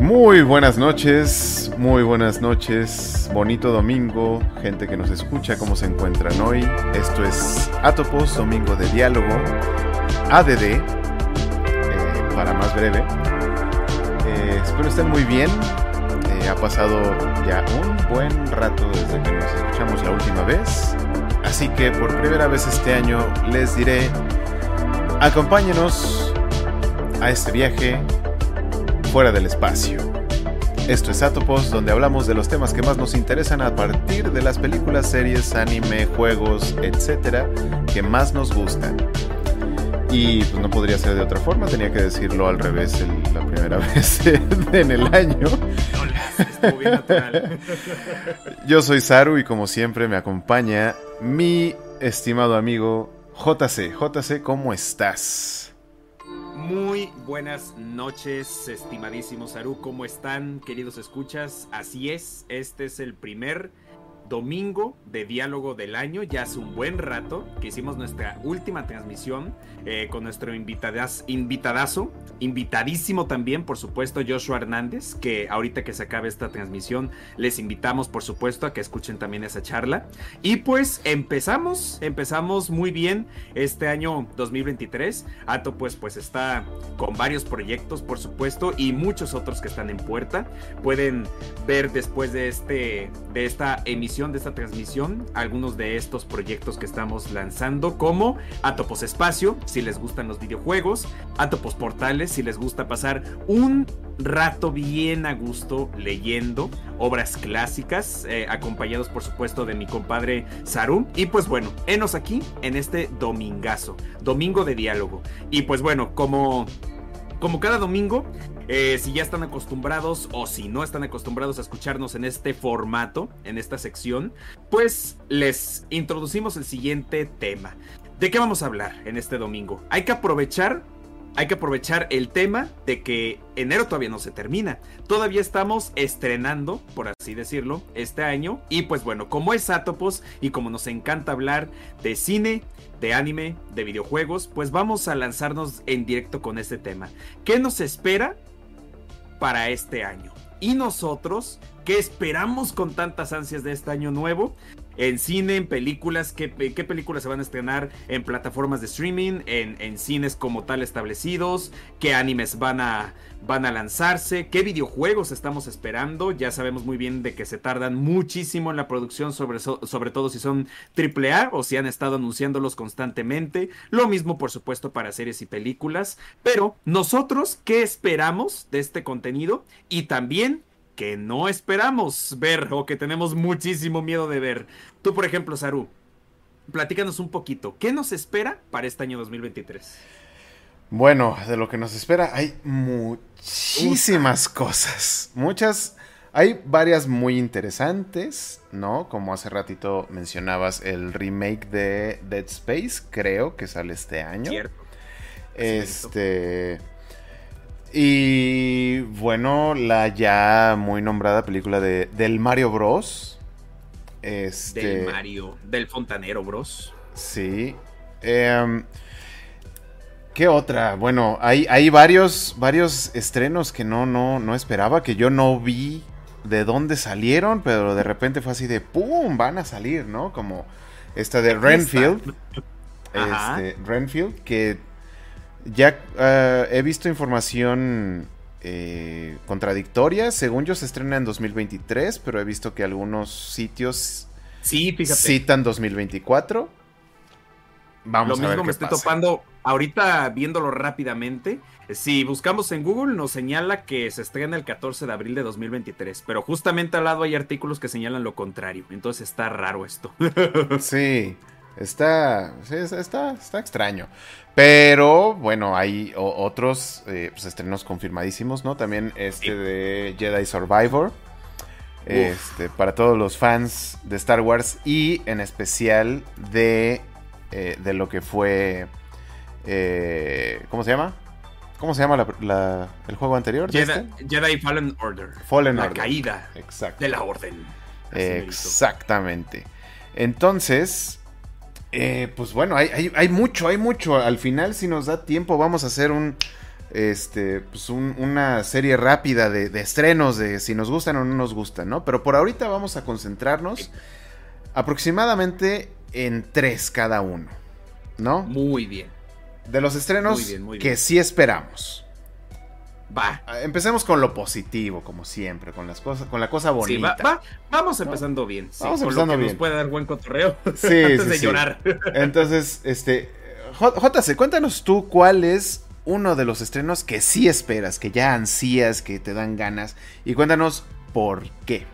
Muy buenas noches, muy buenas noches, bonito domingo, gente que nos escucha, ¿cómo se encuentran hoy? Esto es Atopos, domingo de diálogo, ADD, eh, para más breve. Eh, espero estén muy bien, eh, ha pasado ya un buen rato desde que nos escuchamos la última vez, así que por primera vez este año les diré, acompáñenos a este viaje fuera del espacio. Esto es Atopos, donde hablamos de los temas que más nos interesan a partir de las películas, series, anime, juegos, etcétera, que más nos gustan. Y pues no podría ser de otra forma, tenía que decirlo al revés la primera vez en el año. Yo soy Saru y como siempre me acompaña mi estimado amigo JC. JC, ¿cómo estás? Muy buenas noches, estimadísimos Saru. ¿Cómo están, queridos escuchas? Así es, este es el primer domingo de diálogo del año. Ya hace un buen rato que hicimos nuestra última transmisión eh, con nuestro invitadas, invitadazo, invitadísimo también, por supuesto, Joshua Hernández, que ahorita que se acabe esta transmisión, les invitamos, por supuesto, a que escuchen también esa charla. Y pues empezamos, empezamos muy bien este año 2023. Ato pues, pues está con varios proyectos, por supuesto, y muchos otros que están en puerta. Pueden ver después de, este, de esta emisión de esta transmisión algunos de estos proyectos que estamos lanzando, como Atopos Espacio, si les gustan los videojuegos, Atopos Portales, si les gusta pasar un rato bien a gusto leyendo obras clásicas, eh, acompañados por supuesto de mi compadre Saru. Y pues bueno, enos aquí en este domingazo, domingo de diálogo. Y pues bueno, como, como cada domingo, eh, si ya están acostumbrados o si no están acostumbrados a escucharnos en este formato, en esta sección, pues les introducimos el siguiente tema. ¿De qué vamos a hablar en este domingo? Hay que aprovechar hay que aprovechar el tema de que enero todavía no se termina. Todavía estamos estrenando, por así decirlo, este año. Y pues bueno, como es Atopos y como nos encanta hablar de cine, de anime, de videojuegos, pues vamos a lanzarnos en directo con este tema. ¿Qué nos espera para este año. Y nosotros, ¿qué esperamos con tantas ansias de este año nuevo? En cine, en películas, ¿qué, películas se van a estrenar en plataformas de streaming, en, en, cines como tal establecidos? ¿Qué animes van a, van a lanzarse? ¿Qué videojuegos estamos esperando? Ya sabemos muy bien de que se tardan muchísimo en la producción, sobre, sobre todo si son AAA o si han estado anunciándolos constantemente. Lo mismo, por supuesto, para series y películas. Pero nosotros, ¿qué esperamos de este contenido? Y también que no esperamos ver o que tenemos muchísimo miedo de ver. Tú, por ejemplo, Saru, platícanos un poquito. ¿Qué nos espera para este año 2023? Bueno, de lo que nos espera hay muchísimas cosas. Muchas. Hay varias muy interesantes, ¿no? Como hace ratito mencionabas, el remake de Dead Space, creo que sale este año. Cierto. Este. Y bueno, la ya muy nombrada película de, del Mario Bros. Este, del Mario, del Fontanero Bros. Sí. Em, ¿Qué otra? Bueno, hay, hay varios, varios estrenos que no, no, no esperaba, que yo no vi de dónde salieron, pero de repente fue así de ¡pum! van a salir, ¿no? Como esta de Renfield. Este, Renfield, que ya uh, he visto información eh, contradictoria. Según yo se estrena en 2023, pero he visto que algunos sitios sí, citan 2024. Vamos Lo a ver mismo me estoy topando ahorita viéndolo rápidamente. Si buscamos en Google nos señala que se estrena el 14 de abril de 2023, pero justamente al lado hay artículos que señalan lo contrario. Entonces está raro esto. sí. Está, está, está extraño. Pero bueno, hay otros eh, pues, estrenos confirmadísimos, ¿no? También este de Jedi Survivor. Este, para todos los fans de Star Wars y en especial de, eh, de lo que fue... Eh, ¿Cómo se llama? ¿Cómo se llama el juego anterior? Jedi, Jedi, Fallen Order. Fallen la caída de la orden. Exactamente. Entonces, eh, pues bueno, hay, mucho, hay mucho. Al final, si nos da tiempo, vamos a hacer un este, pues una serie rápida de, de, estrenos de si nos gustan o no nos gustan, ¿no? Pero por ahorita vamos a concentrarnos aproximadamente en tres cada uno, ¿no? Muy bien. De los estrenos que sí esperamos. Va. Ah, empecemos con lo positivo, como siempre, con las cosas, con la cosa bonita. Sí, va, Vamos empezando bien. Vamos empezando bien. Nos puede dar buen cotorreo. Sí, antes de llorar. Entonces, este, JC, cuéntanos tú cuál es uno de los estrenos que sí esperas, que ya ansías, que te dan ganas, y cuéntanos por qué.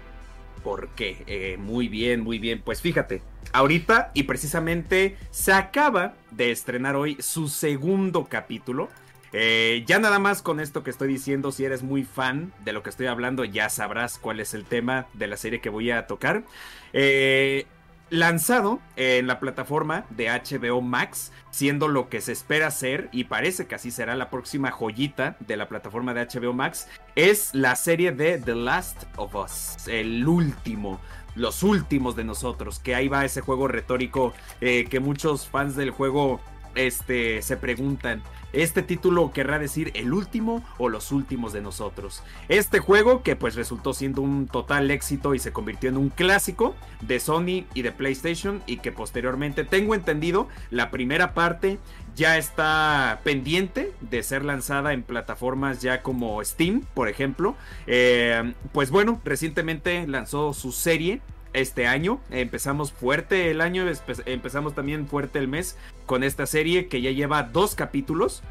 ¿Por qué? Eh, muy bien, muy bien. Pues fíjate, ahorita y precisamente se acaba de estrenar hoy su segundo capítulo eh, ya nada más con esto que estoy diciendo, si eres muy fan de lo que estoy hablando, ya sabrás cuál es el tema de la serie que voy a tocar. Eh, lanzado en la plataforma de HBO Max, siendo lo que se espera ser, y parece que así será la próxima joyita de la plataforma de HBO Max, es la serie de The Last of Us, el último los últimos de nosotros, que ahí va ese juego retórico eh, que muchos fans del juego este, se preguntan, este título querrá decir el último o los últimos de nosotros. Este juego que pues resultó siendo un total éxito y se convirtió en un clásico de Sony y de PlayStation y que posteriormente tengo entendido la primera parte ya está pendiente de ser lanzada en plataformas ya como Steam, por ejemplo. Eh, pues bueno, recientemente lanzó su serie este año. Empezamos fuerte el año, empezamos también fuerte el mes con esta serie que ya lleva dos capítulos.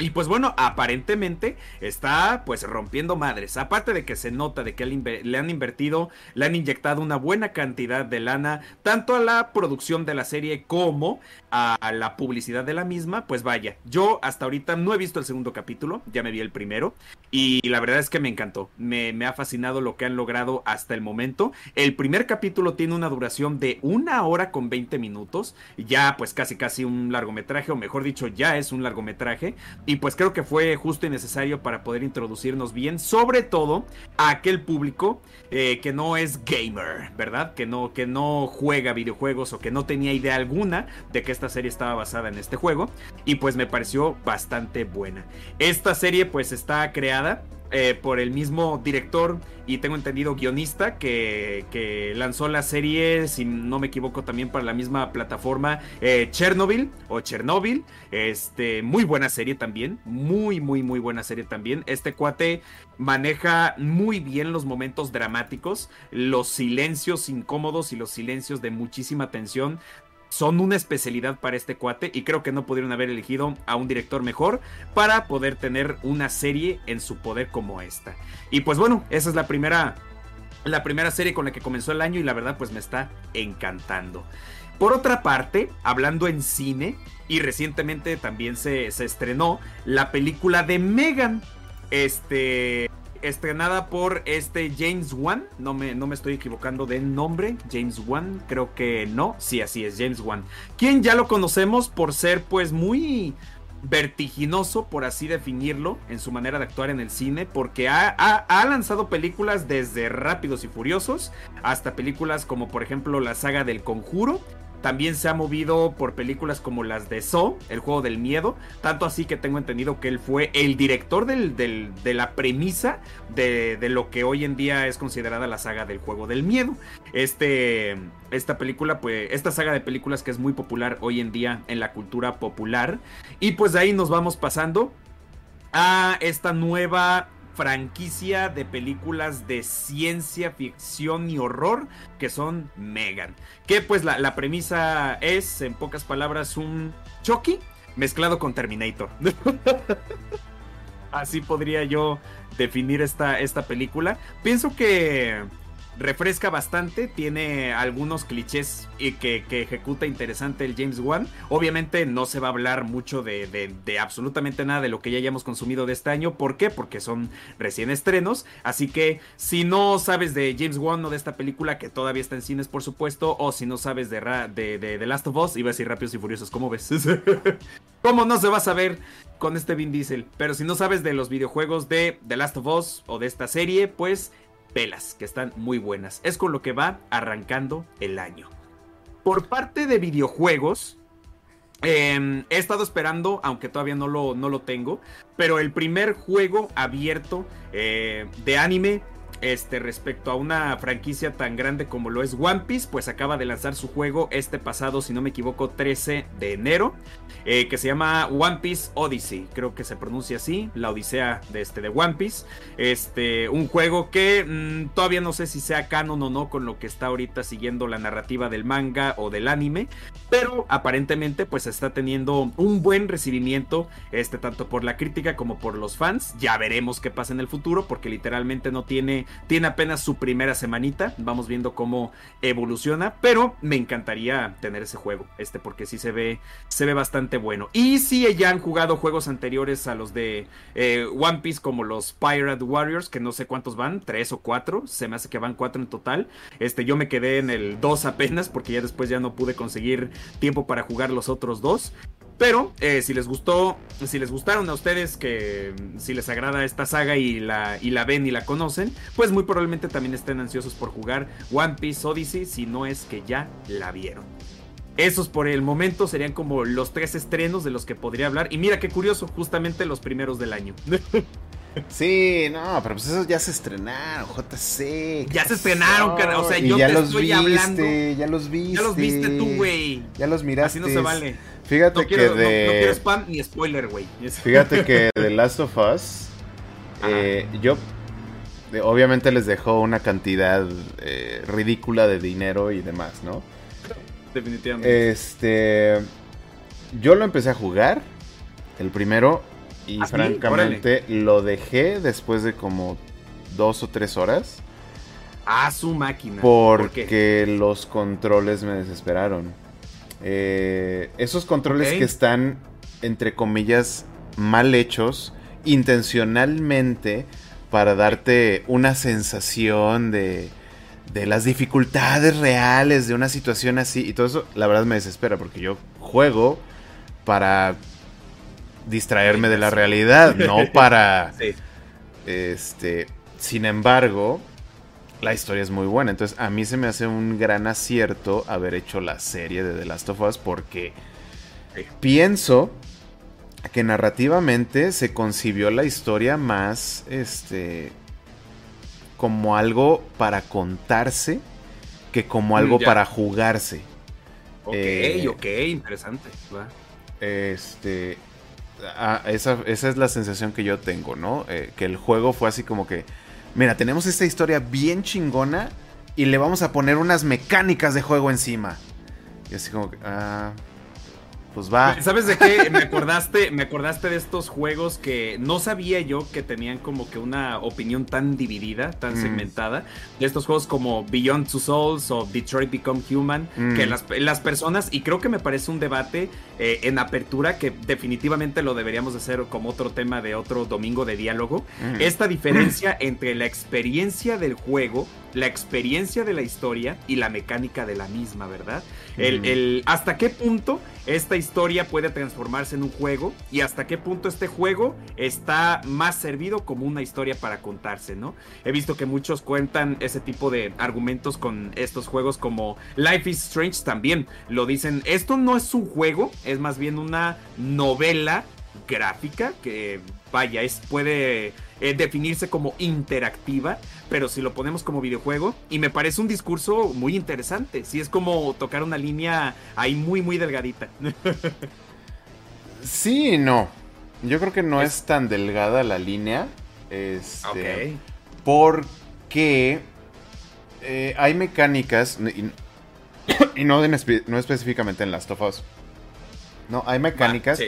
Y pues bueno, aparentemente está pues rompiendo madres. Aparte de que se nota de que le han invertido, le han inyectado una buena cantidad de lana, tanto a la producción de la serie como a la publicidad de la misma, pues vaya, yo hasta ahorita no he visto el segundo capítulo, ya me vi el primero, y la verdad es que me encantó, me, me ha fascinado lo que han logrado hasta el momento. El primer capítulo tiene una duración de una hora con 20 minutos, ya pues casi casi un largometraje, o mejor dicho, ya es un largometraje y pues creo que fue justo y necesario para poder introducirnos bien, sobre todo a aquel público eh, que no es gamer, ¿verdad? Que no, que no juega videojuegos o que no tenía idea alguna de que esta serie estaba basada en este juego. Y pues me pareció bastante buena. Esta serie pues está creada eh, por el mismo director y tengo entendido guionista que, lanzó la serie, si no me equivoco, también para la misma plataforma eh, Chernobyl o Chernobyl. Este, muy buena serie también, muy, muy, muy buena serie también. Este cuate maneja muy bien los momentos dramáticos, los silencios incómodos y los silencios de muchísima tensión son una especialidad para este cuate y creo que no pudieron haber elegido a un director mejor para poder tener una serie en su poder como esta. Y pues bueno, esa es la primera la primera serie con la que comenzó el año y la verdad pues me está encantando. Por otra parte, hablando en cine, y recientemente también se, se estrenó la película de Megan. Este, estrenada por este James Wan. No me, no me estoy equivocando de nombre. James Wan, creo que no. Sí, así es, James Wan. Quien ya lo conocemos por ser pues muy vertiginoso, por así definirlo, en su manera de actuar en el cine, porque ha, ha, lanzado películas desde Rápidos y Furiosos hasta películas como por ejemplo la saga del Conjuro también se ha movido por películas como las de So, el juego del miedo. Tanto así que tengo entendido que él fue el director de la premisa de, lo que hoy en día es considerada la saga del juego del miedo. Este, esta película, pues, esta saga de películas que es muy popular hoy en día en la cultura popular. Y pues de ahí nos vamos pasando a esta nueva franquicia de películas de ciencia ficción y horror que son Megan. Que pues la, premisa es, en pocas palabras, un Chucky mezclado con Terminator. Así podría yo definir esta, esta película. Pienso que refresca bastante, tiene algunos clichés y que, ejecuta interesante el James Wan. Obviamente no se va a hablar mucho de, absolutamente nada de lo que ya hayamos consumido de este año. ¿Por qué? Porque son recién estrenos. Así que si no sabes de James Wan o de esta película, que todavía está en cines, por supuesto, o si no sabes de, de, de, Last of Us, iba a decir Rápidos y Furiosos, ¿cómo ves? ¿Cómo no se va a saber con este Vin Diesel? Pero si no sabes de los videojuegos de The Last of Us o de esta serie, pues pelas, que están muy buenas. Es con lo que va arrancando el año. Por parte de videojuegos, Em, he estado esperando, aunque todavía no lo, no lo tengo, pero el primer juego abierto eh, de anime este, respecto a una franquicia tan grande como lo es One Piece, pues acaba de lanzar su juego este pasado, si no me equivoco, 13 de enero, eh, que se llama One Piece Odyssey, creo que se pronuncia así, la odisea de, este, de One Piece, este, un juego que mm, todavía no sé si sea canon o no con lo que está ahorita siguiendo la narrativa del manga o del anime, pero aparentemente pues está teniendo un buen recibimiento, este, tanto por la crítica como por los fans, ya veremos qué pasa en el futuro, porque literalmente no tiene tiene apenas su primera semanita. Vamos viendo cómo evoluciona. Pero me encantaría tener ese juego. Este, porque sí se ve, se ve bastante bueno. Y si ya han jugado juegos anteriores a los de eh, One Piece, como los Pirate Warriors, que no sé cuántos van, tres o cuatro. Se me hace que van cuatro en total. Este, yo me quedé en el 2 apenas, porque ya después ya no pude conseguir tiempo para jugar los otros dos. Pero eh, si les gustó, si les gustaron a ustedes, que si les agrada esta saga y la, y la ven y la conocen, pues muy probablemente también estén ansiosos por jugar One Piece Odyssey, si no es que ya la vieron. Esos por el momento serían como los tres estrenos de los que podría hablar. Y mira qué curioso, justamente los primeros del año. Sí, no, pero pues esos ya se estrenaron, JC. Ya se estrenaron, o sea, yo ya te los estoy viste, hablando. Ya los viste. Ya los viste tú, güey. Ya los miraste. Así no se vale. Fíjate que de. No, quiero spam ni spoiler, güey. Fíjate que The Last of Us. Eh, yo. Obviamente les dejó una cantidad eh, ridícula de dinero y demás, ¿no? Definitivamente. Este. Yo lo empecé a jugar. El primero. Y ¿Ah, francamente lo dejé después de como dos o tres horas. A su máquina. Porque los controles me desesperaron. Eh, esos controles que están, entre comillas, mal hechos, intencionalmente, para darte una sensación de, de las dificultades reales de una situación así. Y todo eso, la verdad, me desespera, porque yo juego para distraerme de la realidad, no para... Este, sin embargo, la historia es muy buena. Entonces, a mí se me hace un gran acierto haber hecho la serie de The Last of Us porque pienso que narrativamente se concibió la historia más este como algo para contarse que como algo mm, para jugarse. Ok, eh, ok, interesante. Este. Ah, esa, esa, es la sensación que yo tengo, ¿no? Eh, que el juego fue así como que mira, tenemos esta historia bien chingona y le vamos a poner unas mecánicas de juego encima. Y así como que, ah, pues va. ¿Sabes de qué? Me acordaste, me acordaste de estos juegos que no sabía yo que tenían como que una opinión tan dividida, tan mm. segmentada. De estos juegos como Beyond Two Souls o Detroit Become Human, mm. que las, personas, y creo que me parece un debate eh, en apertura que definitivamente lo deberíamos hacer como otro tema de otro domingo de diálogo. Mm. Esta diferencia entre la experiencia del juego la experiencia de la historia y la mecánica de la misma, ¿verdad? El, hasta qué punto esta historia puede transformarse en un juego y hasta qué punto este juego está más servido como una historia para contarse, ¿no? He visto que muchos cuentan ese tipo de argumentos con estos juegos como Life is Strange también. Lo dicen, esto no es un juego, es más bien una novela gráfica que vaya, es, puede eh, definirse como interactiva, pero si lo ponemos como videojuego, y me parece un discurso muy interesante, si es como tocar una línea ahí muy, muy delgadita. sí, no. Yo creo que no es, tan delgada la línea. Este, Porque eh, hay mecánicas, y, no, no, específicamente en Last of Us. No, hay mecánicas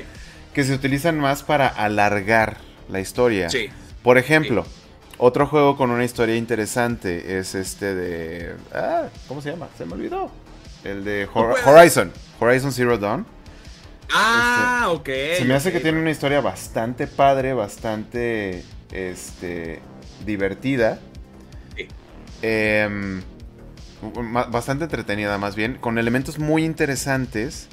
que se utilizan más para alargar la historia. Sí. Por ejemplo, otro juego con una historia interesante es este de... Ah, ¿cómo se llama? Se me olvidó. El de Horizon. Horizon Zero Dawn. Ah, ok. Se me hace que tiene una historia bastante padre, bastante este, divertida. Sí. Em, bastante entretenida más bien, con elementos muy interesantes,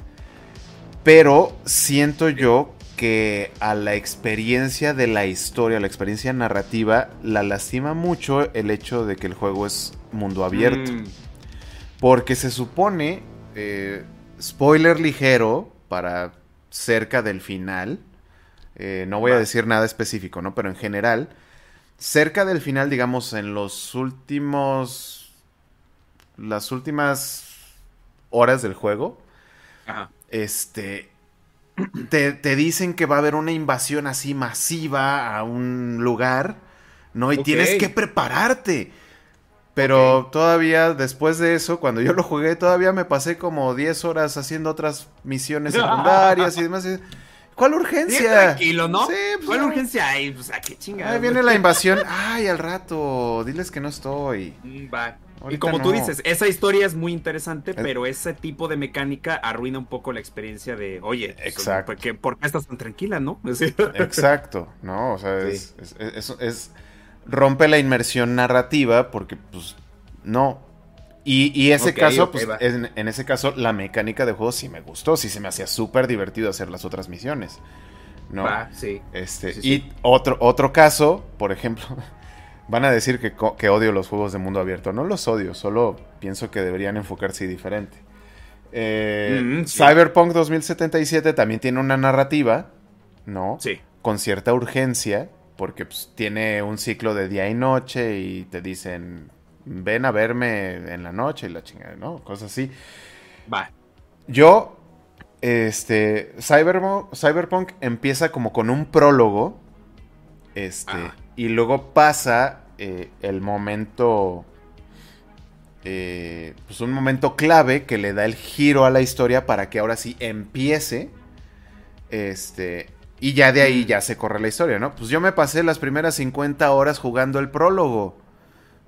pero siento yo que a la experiencia de la historia, la experiencia narrativa, la lastima mucho el hecho de que el juego es mundo abierto. Mm. Porque se supone, eh, spoiler ligero, para cerca del final. Eh, no voy a decir nada específico, ¿no? Pero en general, cerca del final, digamos, en los últimos. Las últimas horas del juego. Este. Te, dicen que va a haber una invasión así masiva a un lugar, ¿no? Y tienes que prepararte. Pero todavía después de eso, cuando yo lo jugué, todavía me pasé como 10 horas haciendo otras misiones secundarias y demás. ¿Cuál urgencia? tranquilo, ¿no? Sí, pues, ¿Cuál urgencia hay? Pues, ¿a qué chingada? Ahí viene la invasión. Ay, al rato. Diles que no estoy. Mm, va. Y como tú dices, esa historia es muy interesante, pero ese tipo de mecánica arruina un poco la experiencia de, oye, pues, Exacto. ¿por, qué, estás tan tranquila, no? Exacto, ¿no? O sea, es, es, rompe la inmersión narrativa porque, pues, no. Y, ese caso, pues, en, ese caso, la mecánica de juego sí me gustó, sí se me hacía súper divertido hacer las otras misiones. ¿No? sí. Este, y Otro, otro caso, por ejemplo, van a decir que, que, odio los juegos de mundo abierto. No los odio, solo pienso que deberían enfocarse diferente. Eh, mm, Cyberpunk 2077 también tiene una narrativa, ¿no? Sí. Con cierta urgencia porque pues, tiene un ciclo de día y noche y te dicen, ven a verme en la noche y la chingada, ¿no? Cosas así. Va. Yo, este, Cyberpunk, empieza como con un prólogo, este, y luego pasa eh, el momento, eh, pues un momento clave que le da el giro a la historia para que ahora sí empiece, este, y ya de ahí ya se corre la historia, ¿no? Pues yo me pasé las primeras 50 horas jugando el prólogo.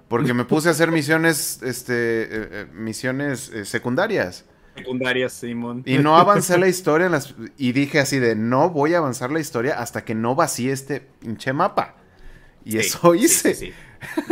Porque me puse a hacer misiones, este, eh, misiones secundarias. Secundarias, Simón. Y no avancé la historia y dije así de no voy a avanzar la historia hasta que no vacíe este pinche mapa. Y eso hice. Sí,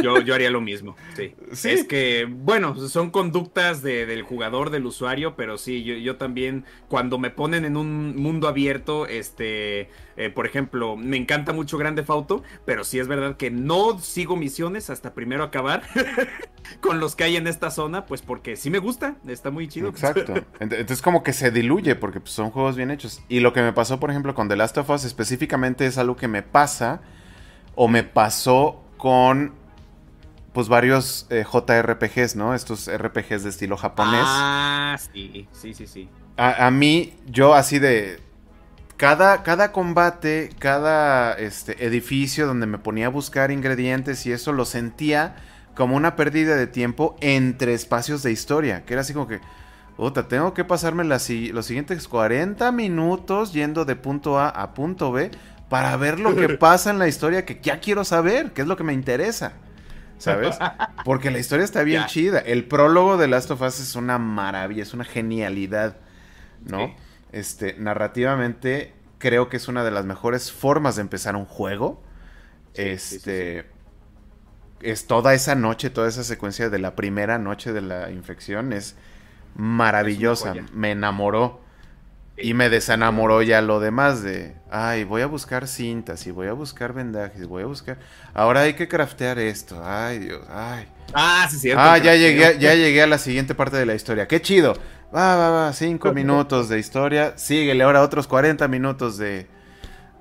yo, yo haría lo mismo, sí. Es que, bueno, son conductas del jugador, del usuario, pero sí, yo, yo, también, cuando me ponen en un mundo abierto, este, eh, por ejemplo, me encanta mucho Grande Fauto, pero sí es verdad que no sigo misiones hasta primero acabar con los que hay en esta zona, pues porque sí me gusta, está muy chido. Exacto. Entonces como que se diluye porque pues, son juegos bien hechos. Y lo que me pasó, por ejemplo, con The Last of Us específicamente es algo que me pasa o me pasó con pues varios eh, JRPGs, ¿no? Estos RPGs de estilo japonés. Ah, sí, sí, sí, sí. A, mí, yo así de... Cada, cada combate, cada este, edificio donde me ponía a buscar ingredientes y eso lo sentía como una pérdida de tiempo entre espacios de historia. Que era así como que, puta, tengo que pasarme los siguientes 40 minutos yendo de punto A a punto B para ver lo que pasa en la historia que ya quiero saber, que es lo que me interesa. ¿Sabes? Porque la historia está bien chida. El prólogo de Last of Us es una maravilla, es una genialidad, ¿no? Este, narrativamente creo que es una de las mejores formas de empezar un juego. este es toda esa noche, toda esa secuencia de la primera noche de la infección es maravillosa, me enamoró. Y me desenamoró ya lo demás de, ay, voy a buscar cintas y voy a buscar vendajes, voy a buscar... Ahora hay que craftear esto, ay Dios, ay. Ah, sí, cierto. Ah, ya llegué, ya llegué a la siguiente parte de la historia. Qué chido. Va, va, va, cinco minutos de historia. Síguele ahora otros 40 minutos de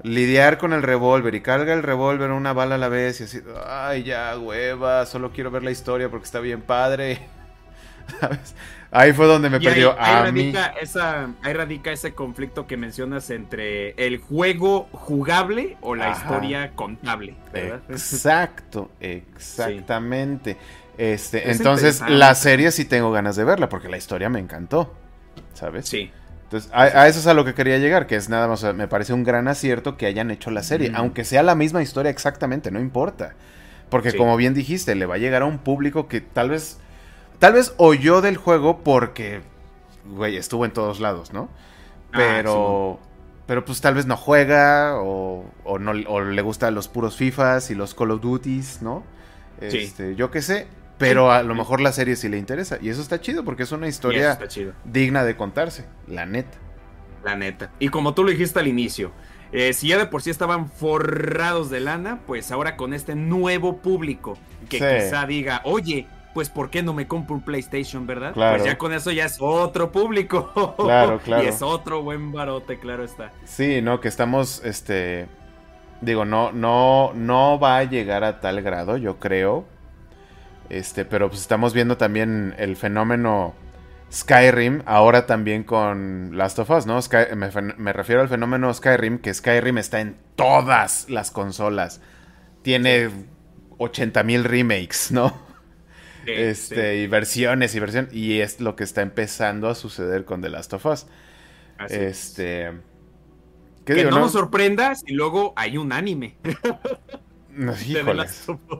lidiar con el revólver y carga el revólver una bala a la vez y así, ay, ya, hueva, solo quiero ver la historia porque está bien padre. ¿Sabes? Ahí fue donde me perdió ahí, radica Esa, ahí radica ese conflicto que mencionas entre el juego jugable o la historia contable. Exacto, exactamente. Este, entonces, la serie sí tengo ganas de verla porque la historia me encantó. ¿Sabes? Sí. Entonces, a, eso es a lo que quería llegar, que es nada más, me parece un gran acierto que hayan hecho la serie, aunque sea la misma historia exactamente, no importa. Porque como bien dijiste, le va a llegar a un público que tal vez Tal vez oyó del juego porque, güey, estuvo en todos lados, ¿no? Ah, pero, pero pues tal vez no juega o, no, le gustan los puros FIFAs y los Call of Duties, ¿no? Este, Yo qué sé, pero a lo mejor la serie sí le interesa. Y eso está chido porque es una historia digna de contarse, la neta. La neta. Y como tú lo dijiste al inicio, eh, si ya de por sí estaban forrados de lana, pues ahora con este nuevo público que quizá diga, oye, pues ¿por qué no me compro un PlayStation, verdad? Claro. Pues ya con eso ya es otro público. Claro, claro. Y es otro buen barote, claro está. Sí, no, que estamos, este, digo, no, no, no va a llegar a tal grado, yo creo. Este, pero pues estamos viendo también el fenómeno Skyrim, ahora también con Last of Us, ¿no? Sky- me, me refiero al fenómeno Skyrim, que Skyrim está en todas las consolas. Tiene 80 mil remakes, ¿no? Sí, este, sí, y versiones y versiones. Y es lo que está empezando a suceder con The Last of Us. así es. Este. que ¿Qué digo, no, no? nos sorprenda si luego hay un anime No, de The Last of Us.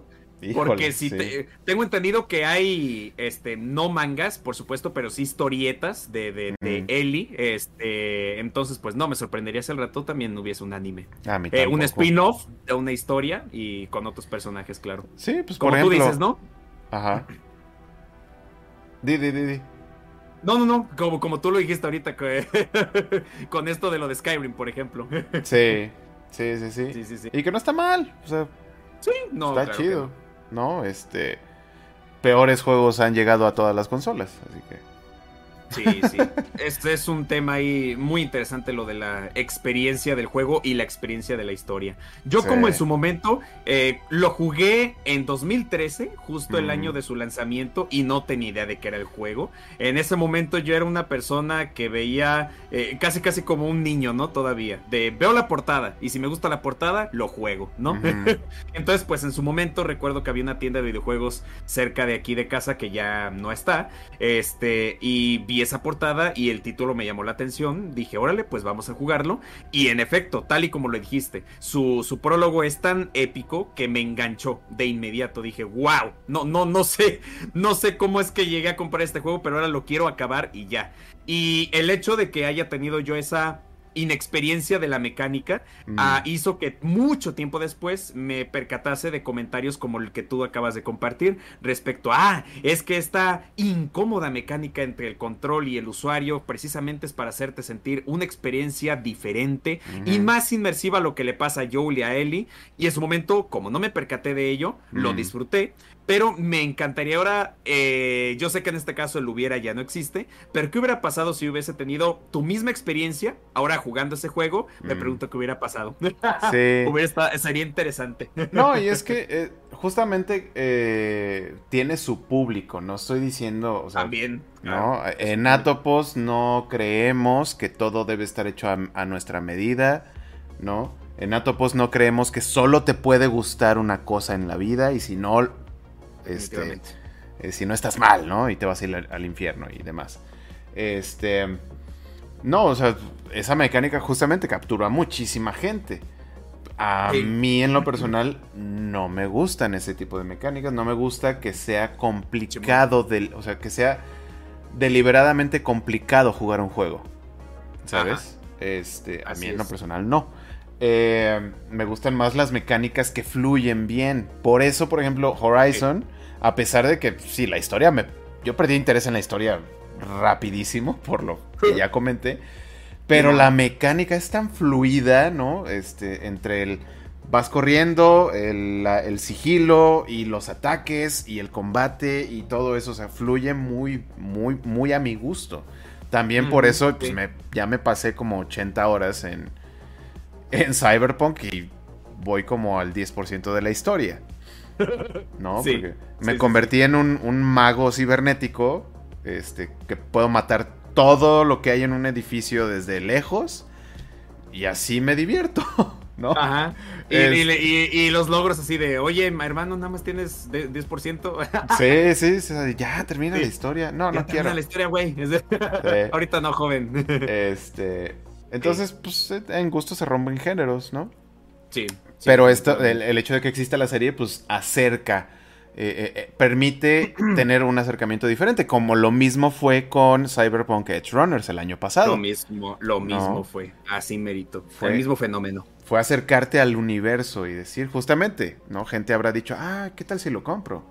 Porque si sí. te- tengo entendido que hay este no mangas, por supuesto, pero sí historietas de, de, de. Ellie. Este, entonces, pues no me sorprendería si al rato también hubiese un anime. A mí Eh, un spin-off de una historia y con otros personajes, claro. Sí, pues Como por tú dices, ¿no? Ajá. Di, di, di, di. No, no, no, como, como tú lo dijiste ahorita que- con esto de lo de Skyrim, por ejemplo. Sí, sí, sí, sí. Sí, sí, sí. Y que no está mal. O sea, Sí, no, está claro chido. No. este. Peores juegos han llegado a todas las consolas. Así que. Sí, sí. Este es un tema ahí muy interesante lo de la experiencia del juego y la experiencia de la historia. Yo Sí. como en su momento eh, lo jugué en 2013, justo el Mm. año de su lanzamiento, y no tenía idea de qué era el juego. En ese momento yo era una persona que veía eh, casi casi como un niño, ¿no? Todavía. De veo la portada y si me gusta la portada, lo juego, ¿no? Entonces, pues en su momento recuerdo que había una tienda de videojuegos cerca de aquí de casa que ya no está. Este, y vi esa portada y el título me llamó la atención. Dije, órale, pues vamos a jugarlo. Y en efecto, tal y como lo dijiste, su, su prólogo es tan épico que me enganchó de inmediato. Dije, wow, no, no, no sé, no sé cómo es que llegué a comprar este juego, pero ahora lo quiero acabar y ya. Y el hecho de que haya tenido yo esa inexperiencia de la mecánica Mm. ah, hizo que mucho tiempo después me percatase de comentarios como el que tú acabas de compartir respecto a, ah, es que esta incómoda mecánica entre el control y el usuario precisamente es para hacerte sentir una experiencia diferente y más inmersiva a lo que le pasa a Joel y a Ellie. Y en su momento, como no me percaté de ello, lo Mm. disfruté. Pero me encantaría ahora, eh, yo sé que en este caso el hubiera ya no existe, pero ¿qué hubiera pasado si hubiese tenido tu misma experiencia ahora jugando ese juego? Me Mm. pregunto qué hubiera pasado. Sí. Hubiera esta- sería interesante. No, y es que eh, justamente eh, tiene su público, no estoy diciendo, o sea, También. ¿no? En Atopos no creemos que todo debe estar hecho a, a nuestra medida, ¿no? En Atopos no creemos que solo te puede gustar una cosa en la vida y si no, este, eh, si no estás mal, ¿no? Y te vas a ir al, al infierno y demás. Este, no, o sea, esa mecánica justamente capturó a muchísima gente. A Sí. mí en lo personal no me gustan ese tipo de mecánicas, no me gusta que sea complicado, del, o sea, que sea deliberadamente complicado jugar un juego, ¿sabes? Este, a Así mí en lo personal no. Eh, me gustan más las mecánicas que fluyen bien. Por eso, por ejemplo, Horizon, a pesar de que sí, la historia me... Yo perdí interés en la historia rapidísimo, por lo que ya comenté. Pero la mecánica es tan fluida, ¿no? Este, entre el... Vas corriendo, el, la- el sigilo y los ataques y el combate y todo eso, o sea, fluye muy, muy, muy a mi gusto. También por eso pues, sí. me, ya me pasé como 80 horas en, en Cyberpunk y voy como al 10% de la historia. ¿No? Sí, Porque me sí, convertí en un, un mago cibernético este, que puedo matar todo lo que hay en un edificio desde lejos y así me divierto, ¿no? Ajá. Y, Es- y le- y- y los logros así de, oye, hermano, nada más tienes de- 10%. Sí, sí, sí, ya termina Sí. la historia. No, Ya no termina quiero. la historia, güey. Ahorita no, joven. Este, entonces, pues en gusto se rompen géneros, ¿no? Sí. Sí, Pero esto, el, el hecho de que exista la serie, pues acerca, eh, eh, eh, permite tener un acercamiento diferente, como lo mismo fue con Cyberpunk Edge Runners el año pasado. Lo mismo, lo mismo No. fue. Así mérito. Fue- El mismo fenómeno. Fue acercarte al universo y decir, justamente, ¿no? Gente habrá dicho, ah, ¿qué tal si lo compro?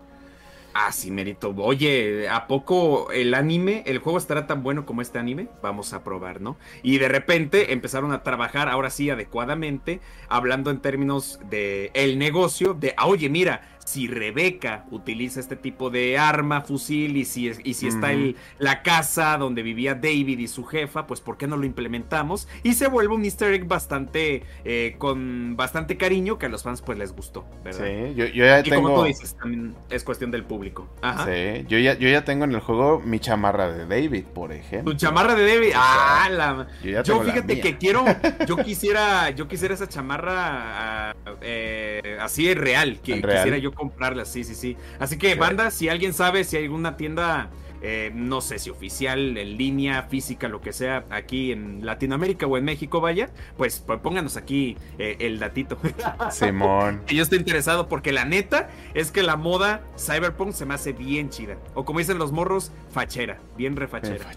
Así mérito. Oye, ¿a poco el anime, el juego estará tan bueno como este anime? Vamos a probar, ¿no? Y de repente empezaron a trabajar ahora sí adecuadamente, hablando en términos de el negocio, de, ah, oye, mira, si Rebeca utiliza este tipo de arma, fusil, y si, y si está en la casa donde vivía David y su jefa, pues ¿por qué no lo implementamos? Y se vuelve un easter egg bastante, eh, con bastante cariño que a los fans pues les gustó, ¿verdad? Sí, yo, ya y como tú dices, también es cuestión del público. Sí, yo ya, yo ya tengo en el juego mi chamarra de David, por ejemplo. Tu chamarra de David, ah, la... Yo, fíjate que quiero, yo quisiera, yo quisiera esa chamarra ah, eh, así real, que quisiera yo comprarlas, sí, sí, sí. Así que, banda, si alguien sabe si hay alguna tienda, eh, no sé si oficial, en línea, física, lo que sea, aquí en Latinoamérica o en México, vaya, pues, pues pónganos aquí eh, el datito. Simón. yo estoy interesado porque la neta es que la moda cyberpunk se me hace bien chida. O como dicen los morros, fachera, bien refachera.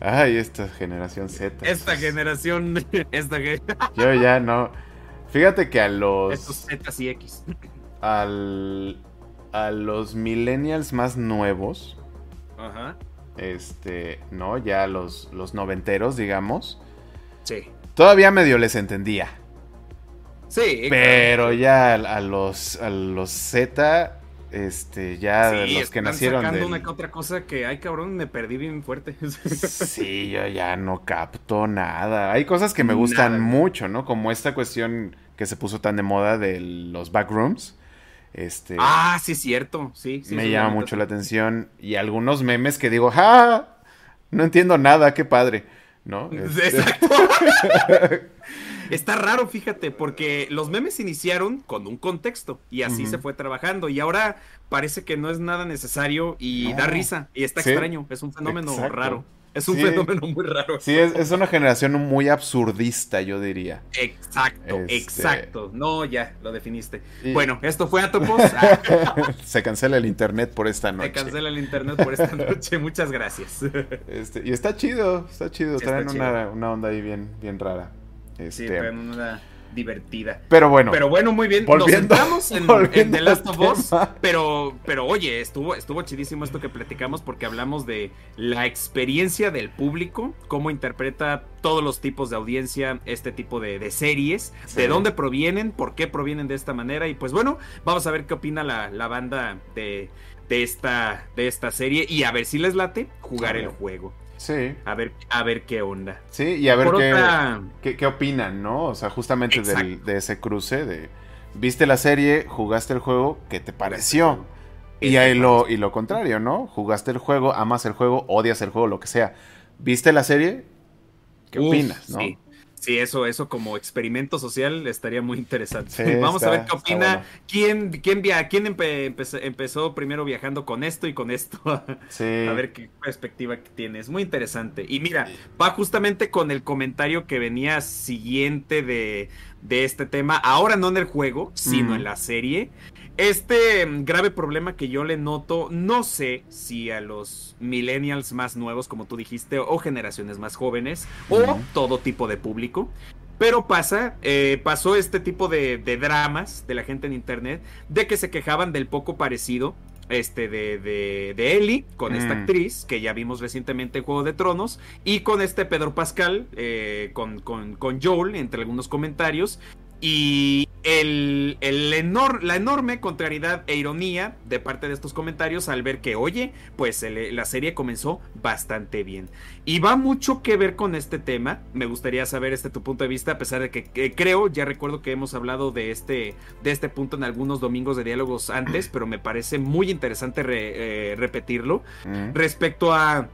Ay, esta generación Z. Esta generación, esta Yo ya no. Fíjate que a los. Estos Z y X. Al, a los millennials más nuevos. Ajá. Este, ¿no? Ya los, los noventeros, digamos. Sí. Todavía medio les entendía. Sí. Pero ya a, los, a los Z este, ya los que nacieron. sacando una que otra cosa que, ay cabrón, me perdí bien fuerte. sí, yo ya no capto nada. Hay cosas que me gustan mucho, ¿no? Como esta cuestión que se puso tan de moda de los backrooms. Este, ah, sí, cierto. Sí, me llama mucho la atención. Y algunos memes que digo, ¡ah! No entiendo nada, qué padre. ¿No? Este, Exacto. Está raro, fíjate, porque los memes iniciaron con un contexto y así se fue trabajando y ahora parece que no es nada necesario y da risa y está extraño, es un fenómeno raro. Es un fenómeno muy raro. Sí, es, una generación muy absurdista, yo diría. Exacto, este, exacto. No, ya, lo definiste. Bueno, esto fue Atopos. Se cancela el internet por esta noche. Se cancela el internet por esta noche. Muchas gracias. Este, y está chido, está chido. Traen Una, una, onda ahí bien, bien rara. Sí, este, una divertida. Pero bueno. Pero bueno, muy bien. Nos centramos en, The Last of Us. Pero, pero oye, estuvo, estuvo chidísimo esto que platicamos porque hablamos de la experiencia del público, cómo interpreta todos los tipos de audiencia este tipo de, series, de dónde provienen, por qué provienen de esta manera. Y pues bueno, vamos a ver qué opina la, la banda de, de, esta, de esta serie y a ver si les late jugar el juego. Sí. A ver, a ver qué onda. Sí, y a ver qué, qué, opinan, ¿no? O sea, justamente de ese cruce de... Viste la serie, jugaste el juego, ¿qué te pareció? Y ahí lo, y lo contrario, ¿no? Jugaste el juego, amas el juego, odias el juego, lo que sea. ¿Viste la serie? ¿Qué opinas, no? Sí, eso, eso como experimento social estaría muy interesante. Vamos a ver qué opina. ¿Quién, quién, quién empezó, primero viajando con esto y con esto? A ver qué perspectiva tienes. Muy interesante. Y mira, va justamente con el comentario que venía siguiente de, de este tema. Ahora no en el juego, sino en la serie. Este mm, grave problema que yo le noto, no sé si a los millennials más nuevos, como tú dijiste, o generaciones más jóvenes, o todo tipo de público, pero pasa, eh, pasó este tipo de, dramas de la gente en internet, de que se quejaban del poco parecido este de, de, Ellie con esta mm. actriz que ya vimos recientemente en Juego de Tronos y con este Pedro Pascal eh, con, con, con, Joel entre algunos comentarios y el, la enorme contrariedad e ironía de parte de estos comentarios al ver que, oye, pues la serie comenzó bastante bien. Y va mucho que ver con este tema. Me gustaría saber este tu punto de vista, a pesar de que, creo, ya recuerdo que hemos hablado de este, de este punto en algunos domingos de diálogos antes, pero me parece muy interesante eh, repetirlo. Mm. Respecto a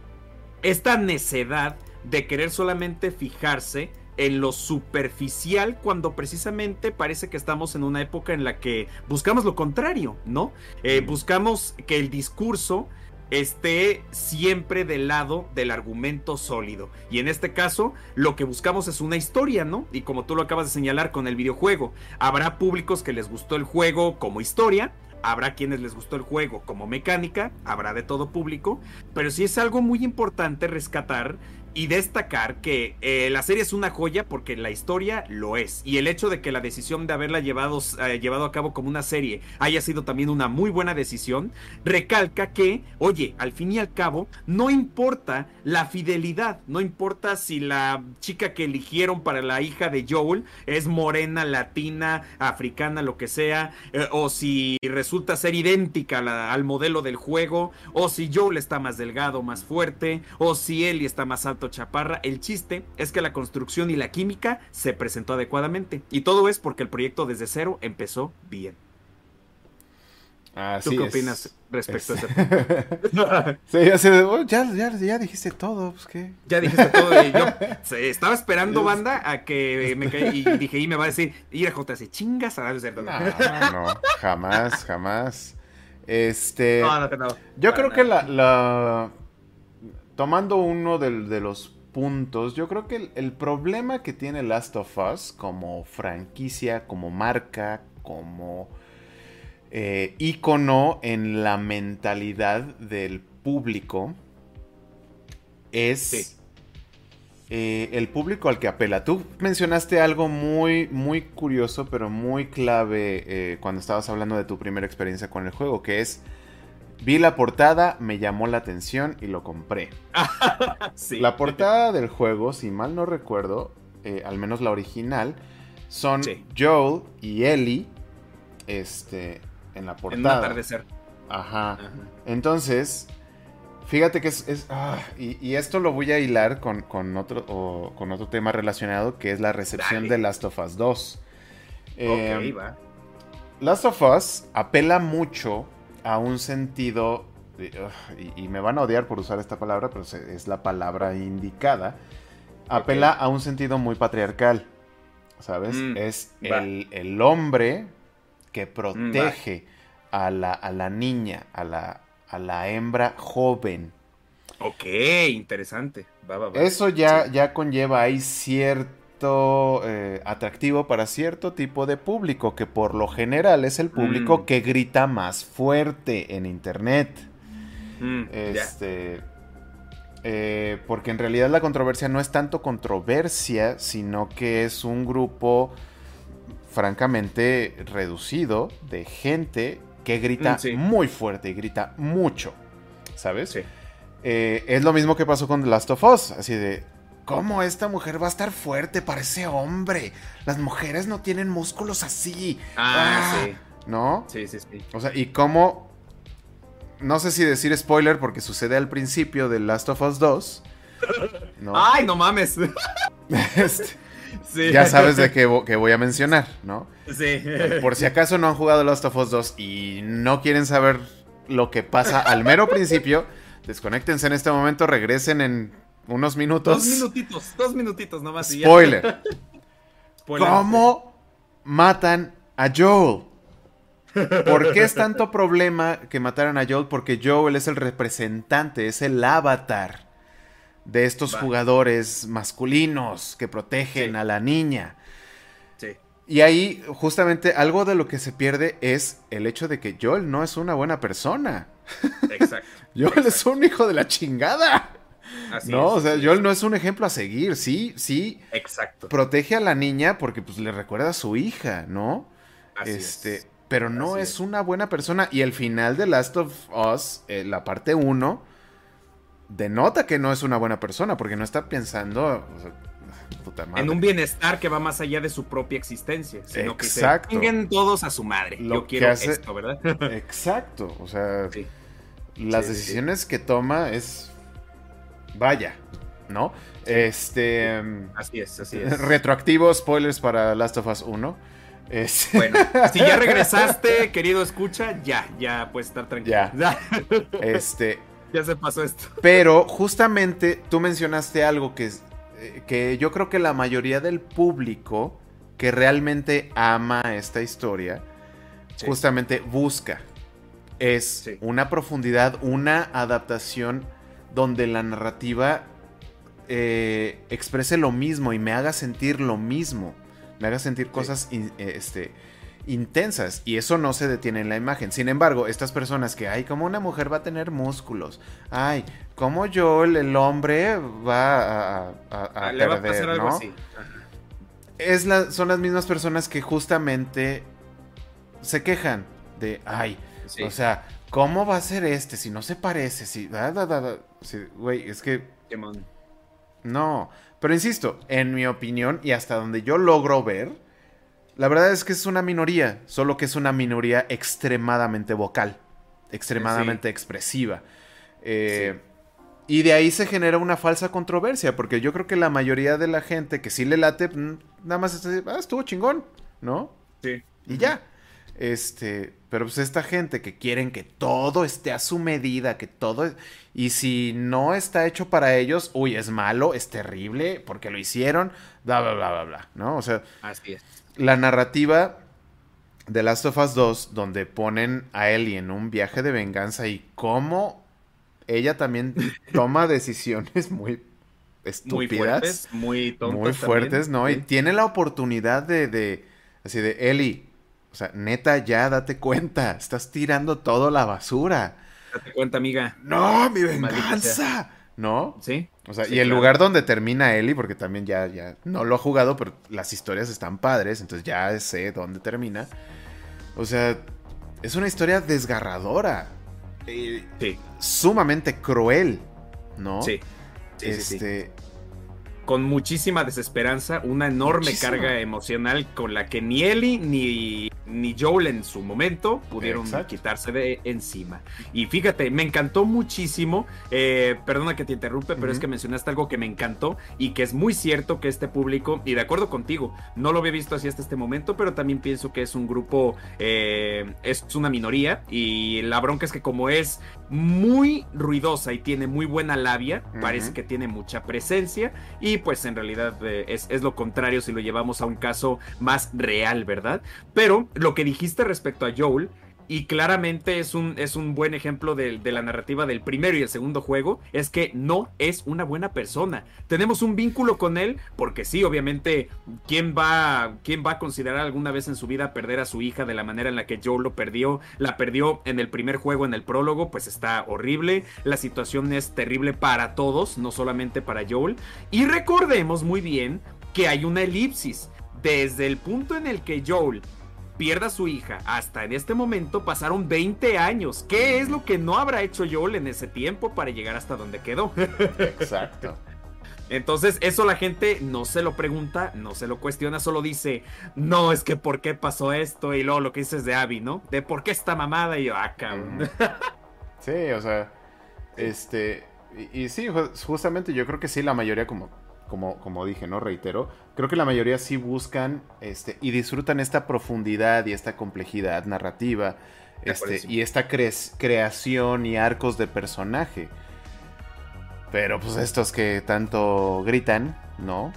esta necedad de querer solamente fijarse en lo superficial cuando precisamente parece que estamos en una época en la que buscamos lo contrario, ¿no? Eh, buscamos que el discurso esté siempre del lado del argumento sólido. Y en este caso, lo que buscamos es una historia, ¿no? Y como tú lo acabas de señalar con el videojuego, habrá públicos que les gustó el juego como historia, habrá quienes les gustó el juego como mecánica, habrá de todo público, pero sí es algo muy importante rescatar y destacar que eh, la serie es una joya porque la historia lo es. Y el hecho de que la decisión de haberla llevado, eh, llevado a cabo como una serie haya sido también una muy buena decisión, recalca que, oye, al fin y al cabo, no importa la fidelidad, no importa si la chica que eligieron para la hija de Joel es morena, latina, africana, lo que sea, eh, o si resulta ser idéntica al modelo del juego, o si Joel está más delgado, más fuerte, o si Ellie está más alto Chaparra. El chiste es que la construcción y la química se presentó adecuadamente. Y todo es porque el proyecto desde cero empezó bien. ¿Tú qué opinas respecto a eso? ya, ya, dijiste todo, pues qué. Ya dijiste todo. Y yo estaba esperando, banda, a que me caí y dije, y me va a decir, ir a JC, chingas a no, no, jamás, jamás. Este. No, no, no. Yo creo que la tomando uno de, los puntos, yo creo que el, problema que tiene Last of Us como franquicia, como marca, como eh, ícono en la mentalidad del público es eh, el público al que apela. Tú mencionaste algo muy, muy curioso, pero muy clave eh, cuando estabas hablando de tu primera experiencia con el juego, que es Vi la portada, me llamó la atención y lo compré. La portada del juego, si mal no recuerdo, eh, al menos la original, son Joel y Ellie este, en la portada. En un atardecer. Ajá. Entonces, fíjate que es... Ah, y, esto lo voy a hilar con, otro, con otro tema relacionado, que es la recepción de Last of Us 2. ok, em, va. Last of Us apela mucho a un sentido, y, me van a odiar por usar esta palabra, pero es la palabra indicada, apela a un sentido muy patriarcal, ¿sabes? Mm, es el, hombre que mm, protege a, la, a, la, niña, a la, a la hembra joven. Ok, interesante. Eso ya, ya conlleva ahí cierto eh, atractivo para cierto tipo de público, que por lo general es el público mm. que grita más fuerte en internet. Mm, este. Eh, porque en realidad la controversia no es tanto controversia, sino que es un grupo francamente reducido de gente que grita mm, muy fuerte y grita mucho. ¿Sabes? Eh, es lo mismo que pasó con The Last of Us. Así de, ¿Cómo esta mujer va a estar fuerte para ese hombre? Las mujeres no tienen músculos así. Ah, ah, sí. ¿No? Sí, sí, sí. O sea, y cómo. No sé si decir spoiler porque sucede al principio de Last of Us 2. ¡Ay, no mames! Este, sí. Ya sabes de qué, voy a mencionar, ¿no? Sí. Por si acaso no han jugado Last of Us 2 y no quieren saber lo que pasa al mero principio, desconéctense en este momento, regresen en unos minutos. Dos minutitos, dos minutitos nomás. Spoiler. ¿Cómo matan a Joel? ¿Por qué es tanto problema que mataran a Joel? Porque Joel es el representante, es el avatar de estos jugadores masculinos que protegen a la niña. Sí. Y ahí justamente algo de lo que se pierde es el hecho de que Joel no es una buena persona. Exacto. Joel es un hijo de la chingada no, o sea, Joel no es un ejemplo a seguir, sí, sí. Exacto. Protege a la niña porque pues le recuerda a su hija, ¿no? este, pero no es, una buena persona y el final de Last of Us, eh, la parte 1, denota que no es una buena persona porque no está pensando en un bienestar que va más allá de su propia existencia, sino Exacto. que se todos a su madre. Yo quiero esto, ¿verdad? Exacto, o sea, las decisiones que toma es Vaya, ¿no? Este. Así es, así es. Retroactivo, spoilers para Last of Us 1. Bueno, si ya regresaste, querido escucha, ya, ya puedes estar tranquilo. Ya. este. Ya se pasó esto. Pero justamente tú mencionaste algo que, eh, que yo creo que la mayoría del público que realmente ama esta historia, justamente busca. Es una profundidad, una adaptación donde la narrativa eh, exprese lo mismo y me haga sentir lo mismo, me haga sentir cosas este, intensas y eso no se detiene en la imagen. Sin embargo, estas personas que, ay, como una mujer va a tener músculos, ay, como yo, el, hombre va a, a, Le va a pasar algo así. Es la, son las mismas personas que justamente se quejan de, ay, o sea, ¿cómo va a ser este si no se parece? Si, da, da, da, güey, es que... No, pero insisto, en mi opinión y hasta donde yo logro ver, la verdad es que es una minoría, solo que es una minoría extremadamente vocal, extremadamente expresiva. Eh, y de ahí se genera una falsa controversia, porque yo creo que la mayoría de la gente que sí le late, mm, nada más está, ah, estuvo chingón, ¿no? Sí. Y ya. Este, pero pues esta gente que quieren que todo esté a su medida, que todo... Y si no está hecho para ellos, uy, es malo, es terrible, porque lo hicieron, bla, bla, bla, bla, bla, ¿no? O sea... Así es la narrativa de Last of Us 2, donde ponen a Ellie en un viaje de venganza y cómo ella también toma decisiones muy estúpidas. Muy fuertes, muy Muy fuertes, ¿no? Y tiene la oportunidad de, de, así de, Ellie, o sea, neta, ya date cuenta, estás tirando todo la basura. Date cuenta, amiga. No, mi venganza. ¿No? Sí. O sea, y el lugar donde termina Ellie, porque también ya, ya no lo ha jugado, pero las historias están padres, entonces ya sé dónde termina. O sea, es una historia desgarradora. sí. Sumamente cruel, ¿no? Sí. sí este, con muchísima desesperanza, una enorme carga emocional con la que ni Ellie ni, ni Joel en su momento pudieron quitarse de encima. Y fíjate, me encantó muchísimo, eh, perdona que te interrumpe, pero es que mencionaste algo que me encantó y que es muy cierto que este público, y de acuerdo contigo, no lo había visto así hasta este momento, pero también pienso que es un grupo, eh, es una minoría y la bronca es que como es muy ruidosa y tiene muy buena labia, parece que tiene mucha presencia y pues en realidad eh, es, es, lo contrario si lo llevamos a un caso más real, ¿verdad? Pero lo que dijiste respecto a Joel y claramente es un, es un buen ejemplo de, la narrativa del primero y el segundo juego, es que no es una buena persona. Tenemos un vínculo con él, porque sí, obviamente, ¿quién va, ¿quién va a considerar alguna vez en su vida perder a su hija de la manera en la que Joel lo perdió? La perdió en el primer juego, en el prólogo, pues está horrible. La situación es terrible para todos, no solamente para Joel. Y recordemos muy bien que hay una elipsis. Desde el punto en el que Joel pierda a su hija. Hasta en este momento pasaron 20 años. ¿Qué es lo que no habrá hecho Joel en ese tiempo para llegar hasta donde quedó? Exacto. Entonces, eso la gente no se lo pregunta, no se lo cuestiona, solo dice, no, es que por qué pasó esto, y luego lo que dices de Abby, ¿no? De por qué está mamada, y yo, ah, cabrón. Sí, o sea, este, y, y, sí, justamente yo creo que sí, la mayoría, como como, como dije, ¿no? Reitero, creo que la mayoría sí buscan este, y disfrutan esta profundidad y esta complejidad narrativa este, y esta creación y arcos de personaje. Pero pues estos que tanto gritan, ¿no?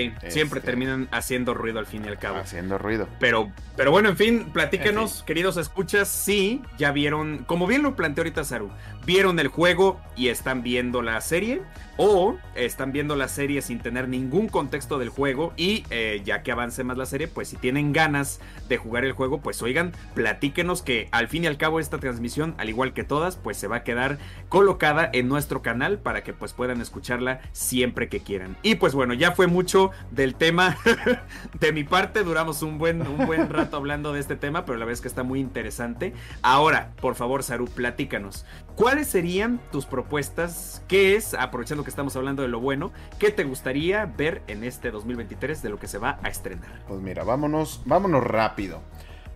Sí, siempre este, terminan haciendo ruido al fin y al cabo. Haciendo ruido. Pero, pero bueno, en fin, platíquenos, queridos escuchas, sí, ya vieron, como bien lo planteó ahorita Saru, vieron el juego y están viendo la serie o están viendo la serie sin tener ningún contexto del juego y eh, ya que avance más la serie, pues si tienen ganas de jugar el juego, pues oigan, platíquenos que al fin y al cabo esta transmisión, al igual que todas, pues se va a quedar colocada en nuestro canal para que pues puedan escucharla siempre que quieran. Y pues bueno, ya fue mucho del tema de mi parte, duramos un buen, un buen rato hablando de este tema, pero la verdad es que está muy interesante. Ahora, por favor, Saru, platícanos. ¿Cuáles serían tus propuestas? ¿Qué es, aprovechando que estamos hablando de lo bueno, qué te gustaría ver en este 2023 de lo que se va a estrenar? Pues mira, vámonos, vámonos rápido.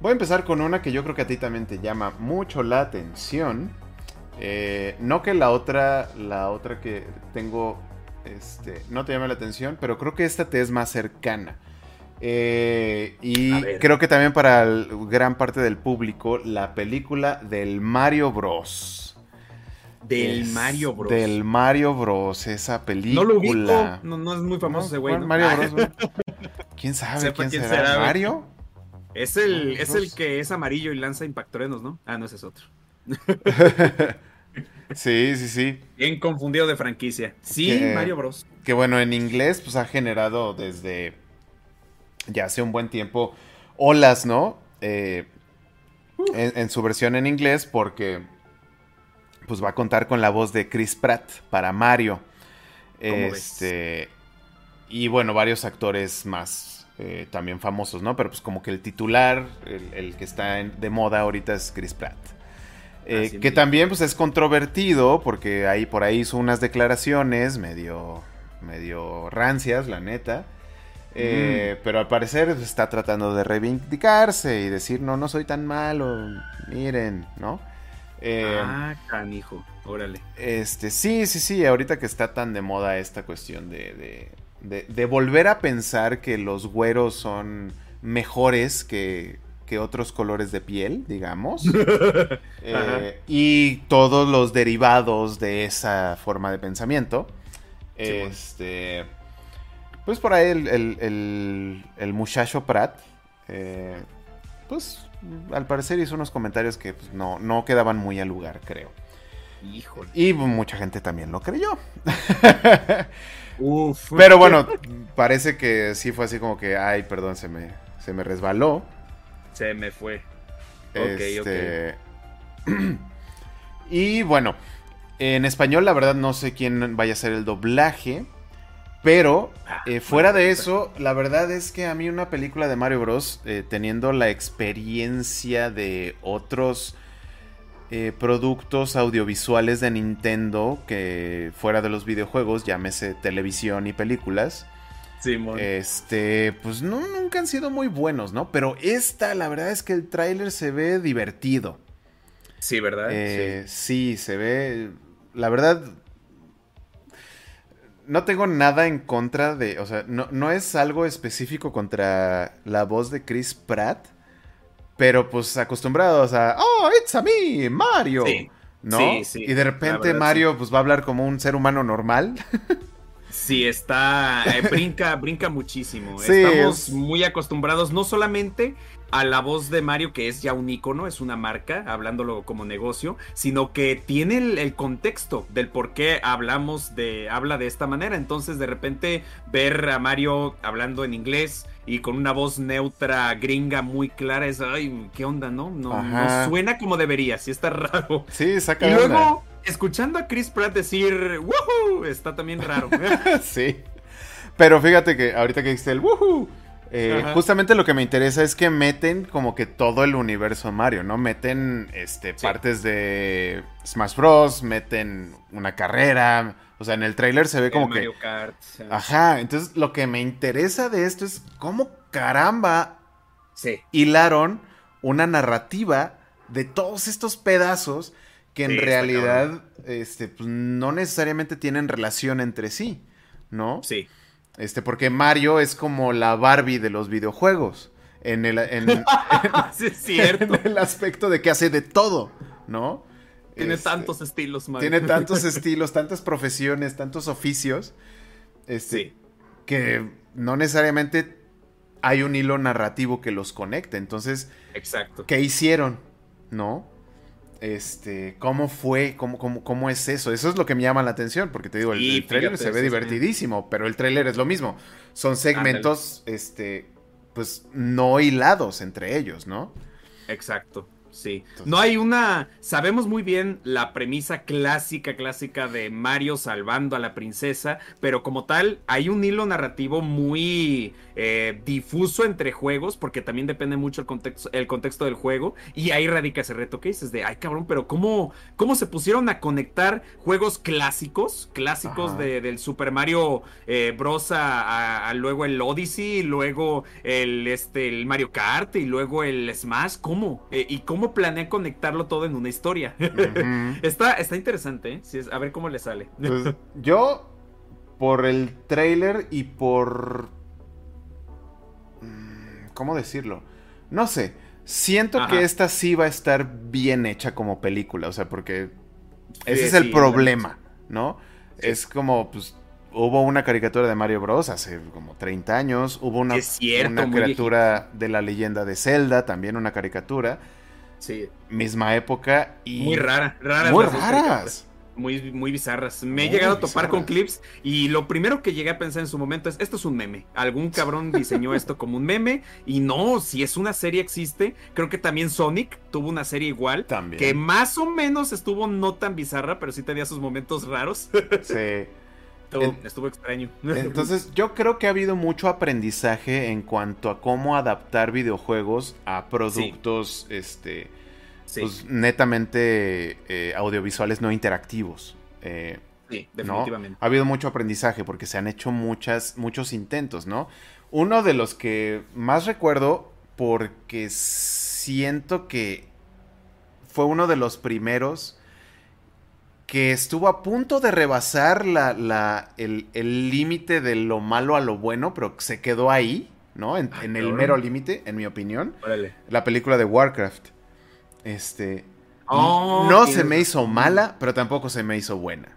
Voy a empezar con una que yo creo que a ti también te llama mucho la atención. Eh, no que la otra, la otra que tengo, este, no te llame la atención, pero creo que esta te es más cercana. Eh, y creo que también para gran parte del público, la película del Mario Bros. Del Mario Bros. Del Mario Bros. Esa película. No lo ubico. No, es muy famoso ese güey. Mario Bros. ¿Quién sabe quién, será? ¿Mario? Es el, es el que es amarillo y lanza impactorenos, ¿no? Ah, no, ese es otro. sí, sí, sí. Bien confundido de franquicia. Sí, Mario Bros. Que bueno, en inglés, pues ha generado desde ya hace un buen tiempo olas, ¿no? eh, en, su versión en inglés porque pues va a contar con la voz de Chris Pratt para Mario. Este y bueno, varios actores más eh, también famosos, ¿no? Pero pues como que el titular, el, que está de moda ahorita es Chris Pratt. Eh, que también pues es controvertido porque ahí por ahí hizo unas declaraciones medio medio rancias, la neta. Eh, pero al parecer está tratando de reivindicarse y decir, no, no soy tan malo, miren, ¿no? Eh, ah, canijo, órale. Este, sí, sí, sí, ahorita que está tan de moda esta cuestión de, de, volver a pensar que los güeros son mejores que, que otros colores de piel, digamos. Eh, y todos los derivados de esa forma de pensamiento. este. Pues por ahí el, muchacho Pratt, eh, pues al parecer hizo unos comentarios que pues, no, no quedaban muy al lugar, creo. Híjole. Y mucha gente también lo creyó. Uf. Pero bueno, parece que sí fue así como que, ay, perdón, se me, se me resbaló. Se me fue. Este... y bueno, en español la verdad no sé quién vaya a ser el doblaje. Pero ah, eh, fuera de eso, la verdad es que a mí una película de Mario Bros. Eh, teniendo la experiencia de otros eh, productos audiovisuales de Nintendo que fuera de los videojuegos, llámese televisión y películas. Este, pues no, nunca han sido muy buenos, ¿no? Pero esta, la verdad es que el tráiler se ve divertido. Sí, ¿verdad? sí. sí, se ve. La verdad, no tengo nada en contra de, o sea, no, es algo específico contra la voz de Chris Pratt, pero pues acostumbrados a, oh, it's a me, Mario. ¿No? Sí, sí, y de repente Mario pues va a hablar como un ser humano normal. Sí, está, eh, brinca, brinca muchísimo. Estamos muy acostumbrados no solamente a la voz de Mario, que es ya un icono, es una marca, hablándolo como negocio, sino que tiene el, contexto del por qué hablamos de, habla de esta manera. Entonces, de repente, ver a Mario hablando en inglés y con una voz neutra, gringa, muy clara, es, ay, ¿qué onda, no? No, suena como debería, sí está raro. Sí, saca Y luego, escuchando a Chris Pratt decir, ¡Woohoo! Está también raro. sí. Pero fíjate que ahorita que dijiste el ¡Woohoo! Eh, justamente lo que me interesa es que meten como que todo el universo Mario, ¿no? Meten este, partes de Smash Bros, meten una carrera. O sea, en el trailer se ve como Mario que. Kart, Ajá. Entonces, lo que me interesa de esto es cómo caramba hilaron una narrativa de todos estos pedazos que en realidad este, pues, no necesariamente tienen relación entre sí, ¿no? Sí. Este, porque Mario es como la Barbie de los videojuegos. En el, en, el aspecto de que hace de todo, ¿no? Tiene este, tantos estilos, Mario. Tiene tantos estilos, tantas profesiones, tantos oficios. Este, Que no necesariamente hay un hilo narrativo que los conecte. Entonces, Exacto. ¿qué hicieron? ¿No? Este, cómo fue, cómo, cómo, es eso. Eso es lo que me llama la atención, porque te digo, el, trailer se ve divertidísimo, pero el trailer es lo mismo. Son segmentos, este, pues no hilados entre ellos, ¿no? Exacto. Sí. No hay una. Sabemos muy bien la premisa clásica, clásica de Mario salvando a la princesa, pero como tal, hay un hilo narrativo muy eh, difuso entre juegos, porque también depende mucho el contexto, el contexto del juego, y ahí radica ese reto que dices de, ay cabrón, pero ¿cómo, cómo se pusieron a conectar juegos clásicos, clásicos de, del Super Mario eh, Bros. A, luego el Odyssey, luego el, este, el Mario Kart y luego el Smash? ¿Cómo? Eh, ¿Y cómo planea conectarlo todo en una historia? está, está interesante, a ver cómo le sale. Pues, yo, por el trailer y por ¿Cómo decirlo? No sé. Siento que esta sí va a estar bien hecha como película. O sea, porque ese es el problema, ¿no? Es como, pues, hubo una caricatura de Mario Bros. hace como 30 años. Hubo una, una criatura de la leyenda de Zelda, también una caricatura. Sí. Misma época y. Muy rara, raras. Muy raras. Muy, muy bizarras. Me he llegado a topar con clips y lo primero que llegué a pensar en su momento es, esto es un meme. Algún cabrón diseñó esto como un meme y no, si es una serie existe. Creo que también Sonic tuvo una serie igual. También. Que más o menos estuvo no tan bizarra, pero sí tenía sus momentos raros. Sí. Estuvo, extraño. Entonces, yo creo que ha habido mucho aprendizaje en cuanto a cómo adaptar videojuegos a productos, este, pues, netamente eh, audiovisuales no interactivos. Eh, sí, definitivamente. Ha habido mucho aprendizaje porque se han hecho muchas, muchos intentos, ¿no? Uno de los que más recuerdo porque siento que fue uno de los primeros que estuvo a punto de rebasar la, el límite de lo malo a lo bueno, pero se quedó ahí, ¿no? En, en el mero límite, en mi opinión. La película de Warcraft. Este. Oh, no se me hizo mala, pero tampoco se me hizo buena.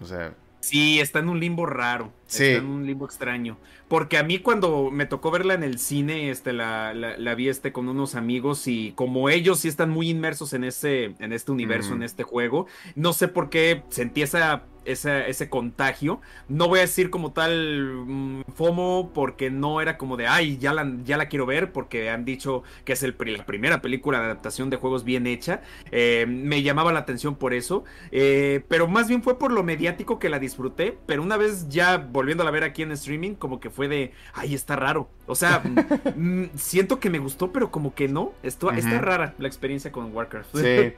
O sea. Sí, está en un limbo raro. Sí. Está en un limbo extraño. Porque a mí cuando me tocó verla en el cine, este, la, la, vi este con unos amigos y como ellos sí están muy inmersos en ese, en este universo, en este juego, no sé por qué sentí esa ese, contagio. No voy a decir como tal mm, FOMO porque no era como de, ay, ya la, ya la quiero ver porque han dicho que es el, la primera película de adaptación de juegos bien hecha. Eh, me llamaba la atención por eso, eh, pero más bien fue por lo mediático que la disfruté, pero una vez ya volviendo a ver aquí en streaming, como que fue de, ay, está raro. O sea, mm, siento que me gustó, pero como que no. Esto, Está rara la experiencia con Warcraft. Sí.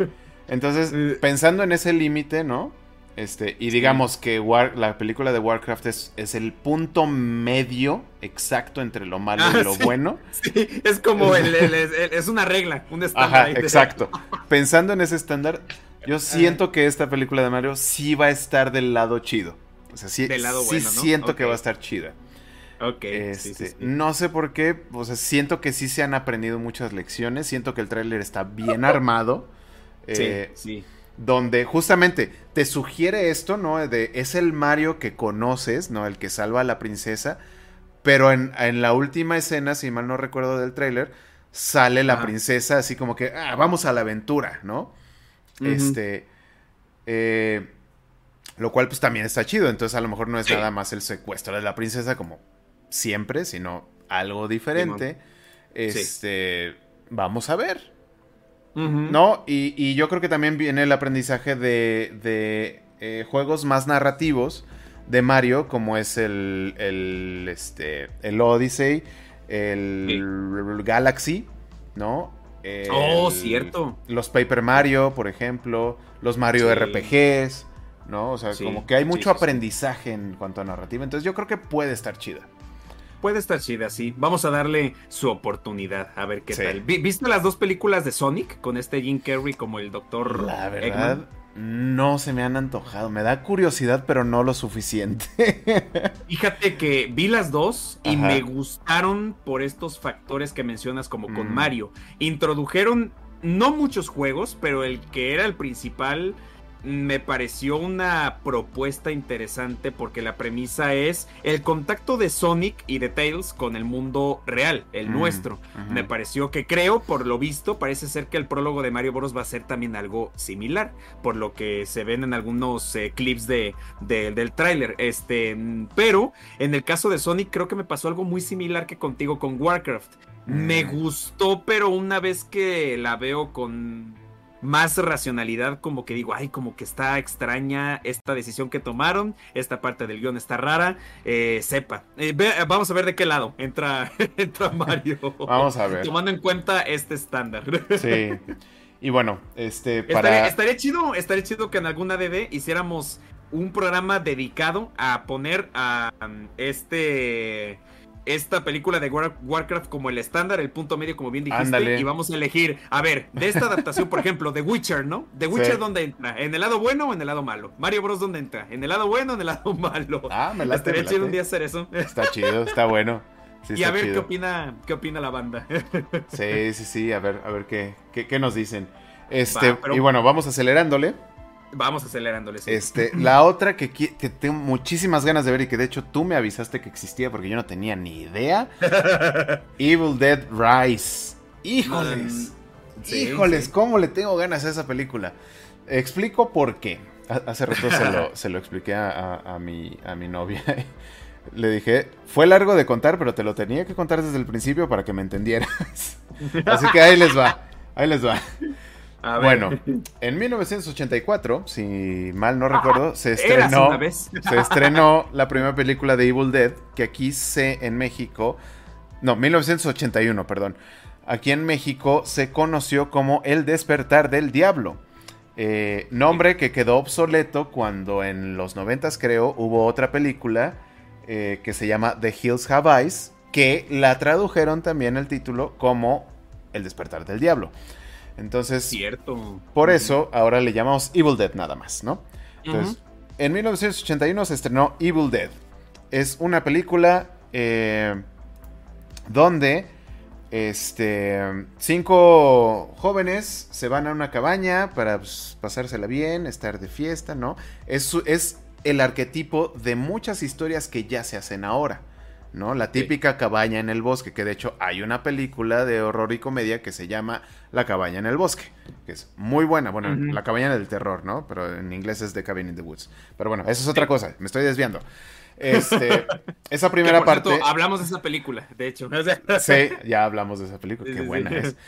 Entonces, eh. pensando en ese límite, ¿no? Este, y digamos que la película de Warcraft es, es, el punto medio exacto entre lo malo y ah, lo bueno. Sí, es como el, es una regla, un estándar. Ajá, exacto. Pensando en ese estándar, yo siento que esta película de Mario sí va a estar del lado chido. Sea, sí, del lado sí siento que va a estar chida. Ok. Este, no sé por qué, o sea, siento que sí se han aprendido muchas lecciones, siento que el tráiler está bien armado. sí, eh, sí donde justamente te sugiere esto, ¿no? De es el Mario que conoces, ¿no? El que salva a la princesa, pero en, la última escena, si mal no recuerdo del tráiler, sale la princesa así como que, ah, vamos a la aventura, ¿no? Este, eh, lo cual pues también está chido, entonces a lo mejor no es nada más el secuestro de la princesa como siempre, sino algo diferente. este, vamos a ver. ¿No? Y, yo creo que también viene el aprendizaje de, eh, juegos más narrativos de Mario, como es el, el, este, el Odyssey, el Galaxy, ¿no? oh, cierto. Los Paper Mario, por ejemplo, los Mario RPGs, ¿no? O sea, como que hay mucho aprendizaje en cuanto a narrativa, entonces yo creo que puede estar chida puede estar chida, sí. Vamos a darle su oportunidad, a ver qué tal. ¿Viste las dos películas de Sonic con este Jim Carrey como el doctor La verdad, no se me han antojado. Me da curiosidad, pero no lo suficiente. Fíjate que vi las dos y me gustaron por estos factores que mencionas como con mm. Mario. Introdujeron no muchos juegos, pero el que era el principal me pareció una propuesta interesante porque la premisa es el contacto de Sonic y de Tails con el mundo real, el nuestro. Me pareció que creo, por lo visto, parece ser que el prólogo de Mario Bros va a ser también algo similar, por lo que se ven en algunos eh, clips de, del tráiler. Este, pero en el caso de Sonic creo que me pasó algo muy similar que contigo con Warcraft. Me mm. gustó, pero una vez que la veo con más racionalidad, como que digo, ay, como que está extraña esta decisión que tomaron, esta parte del guion está rara, eh, sepa. Eh, vamos a ver de qué lado entra, entra Mario. vamos a ver. Tomando en cuenta este estándar. sí. Y bueno, este para... estaría, chido, estaría chido que en alguna DD hiciéramos un programa dedicado a poner a um, este esta película de Warcraft como el estándar, el punto medio, como bien dijiste, y vamos a elegir, a ver, de esta adaptación, por ejemplo, The Witcher, ¿no? ¿The Witcher dónde entra? ¿En el lado bueno o en el lado malo? Mario Bros. ¿dónde entra? ¿En el lado bueno o en el lado malo? Ah, me la Estaría chido un día hacer eso. Está chido, está bueno. y a ver qué opina, qué opina la banda. sí, sí, sí, a ver, a ver qué, qué, nos dicen. Este, y bueno, vamos acelerándole. Vamos acelerándole. Este, la otra que, tengo muchísimas ganas de ver y que de hecho tú me avisaste que existía porque yo no tenía ni idea. Evil Dead Rise. Híjoles. Mm, híjoles, cómo le tengo ganas a esa película. Explico por qué. Hace rato se lo, se lo expliqué a, mi, a mi novia. Le dije, fue largo de contar, pero te lo tenía que contar desde el principio para que me entendieras. Así que ahí les va, ahí les va. Bueno, en 1984, si mal no recuerdo, se estrenó, se estrenó la primera película de Evil Dead, que aquí se en México, no, 1981, perdón. Aquí en México se conoció como El despertar del diablo. Eh, nombre que quedó obsoleto cuando en los 90 creo hubo otra película eh, que se llama The Hills Have Eyes, que la tradujeron también el título como El despertar del diablo. Entonces, Cierto. por eso ahora le llamamos Evil Dead nada más, ¿no? Entonces, en 1981 se estrenó Evil Dead. Es una película eh, donde este, cinco jóvenes se van a una cabaña para pues, pasársela bien, estar de fiesta, ¿no? Es, es el arquetipo de muchas historias que ya se hacen ahora. ¿No? La típica cabaña en el bosque, que de hecho hay una película de horror y comedia que se llama La cabaña en el bosque, que es muy buena, bueno, La cabaña del terror, ¿no? Pero en inglés es The Cabin in the Woods. Pero bueno, eso es otra cosa, me estoy desviando. Este, esa primera parte... hablamos de esa película, de hecho. sí, ya hablamos de esa película, qué buena es.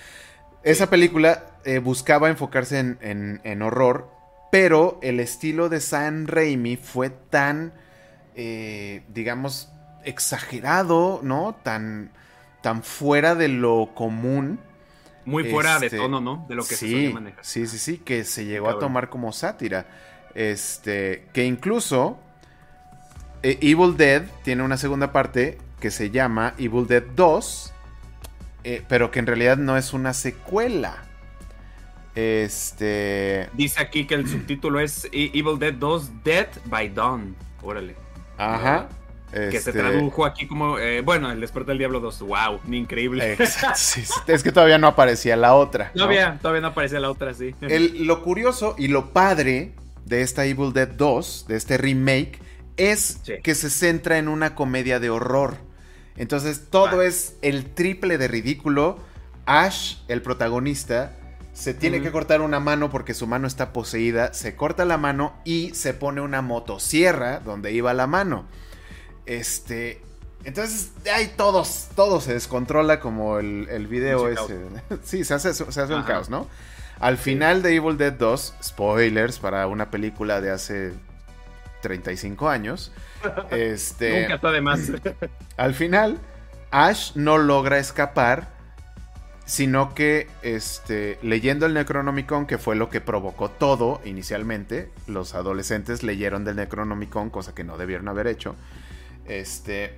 Esa película eh, buscaba enfocarse en, en, horror, pero el estilo de Sam Raimi fue tan, eh, digamos, exagerado, ¿no? Tan, tan fuera de lo común. Muy fuera de este, tono, ¿no? De lo que sí, se manejar. Sí, sí, sí, que se llegó a tomar como sátira. Este, que incluso eh, Evil Dead tiene una segunda parte que se llama Evil Dead 2, eh, pero que en realidad no es una secuela. Este. Dice aquí que el subtítulo es e-, Evil Dead 2 Dead by Dawn. Órale. Ajá. Que se este, tradujo aquí como, eh, bueno, El Despertar del Diablo 2. ¡Wow! Increíble. es que todavía no aparecía la otra. Todavía, todavía no aparecía la otra, sí. lo curioso y lo padre de esta Evil Dead 2, de este remake, es que se centra en una comedia de horror. Entonces todo es el triple de ridículo. Ash, el protagonista, se tiene que cortar una mano porque su mano está poseída. Se corta la mano y se pone una motosierra donde iba la mano. Este. Entonces, ahí todos, todo se descontrola como el, el video ese. sí, se hace, se hace un caos, ¿no? Al final de Evil Dead 2, spoilers para una película de hace 35 años. este, Nunca está de más. al final, Ash no logra escapar, sino que este, leyendo el Necronomicon, que fue lo que provocó todo inicialmente, los adolescentes leyeron del Necronomicon, cosa que no debieron haber hecho. Este,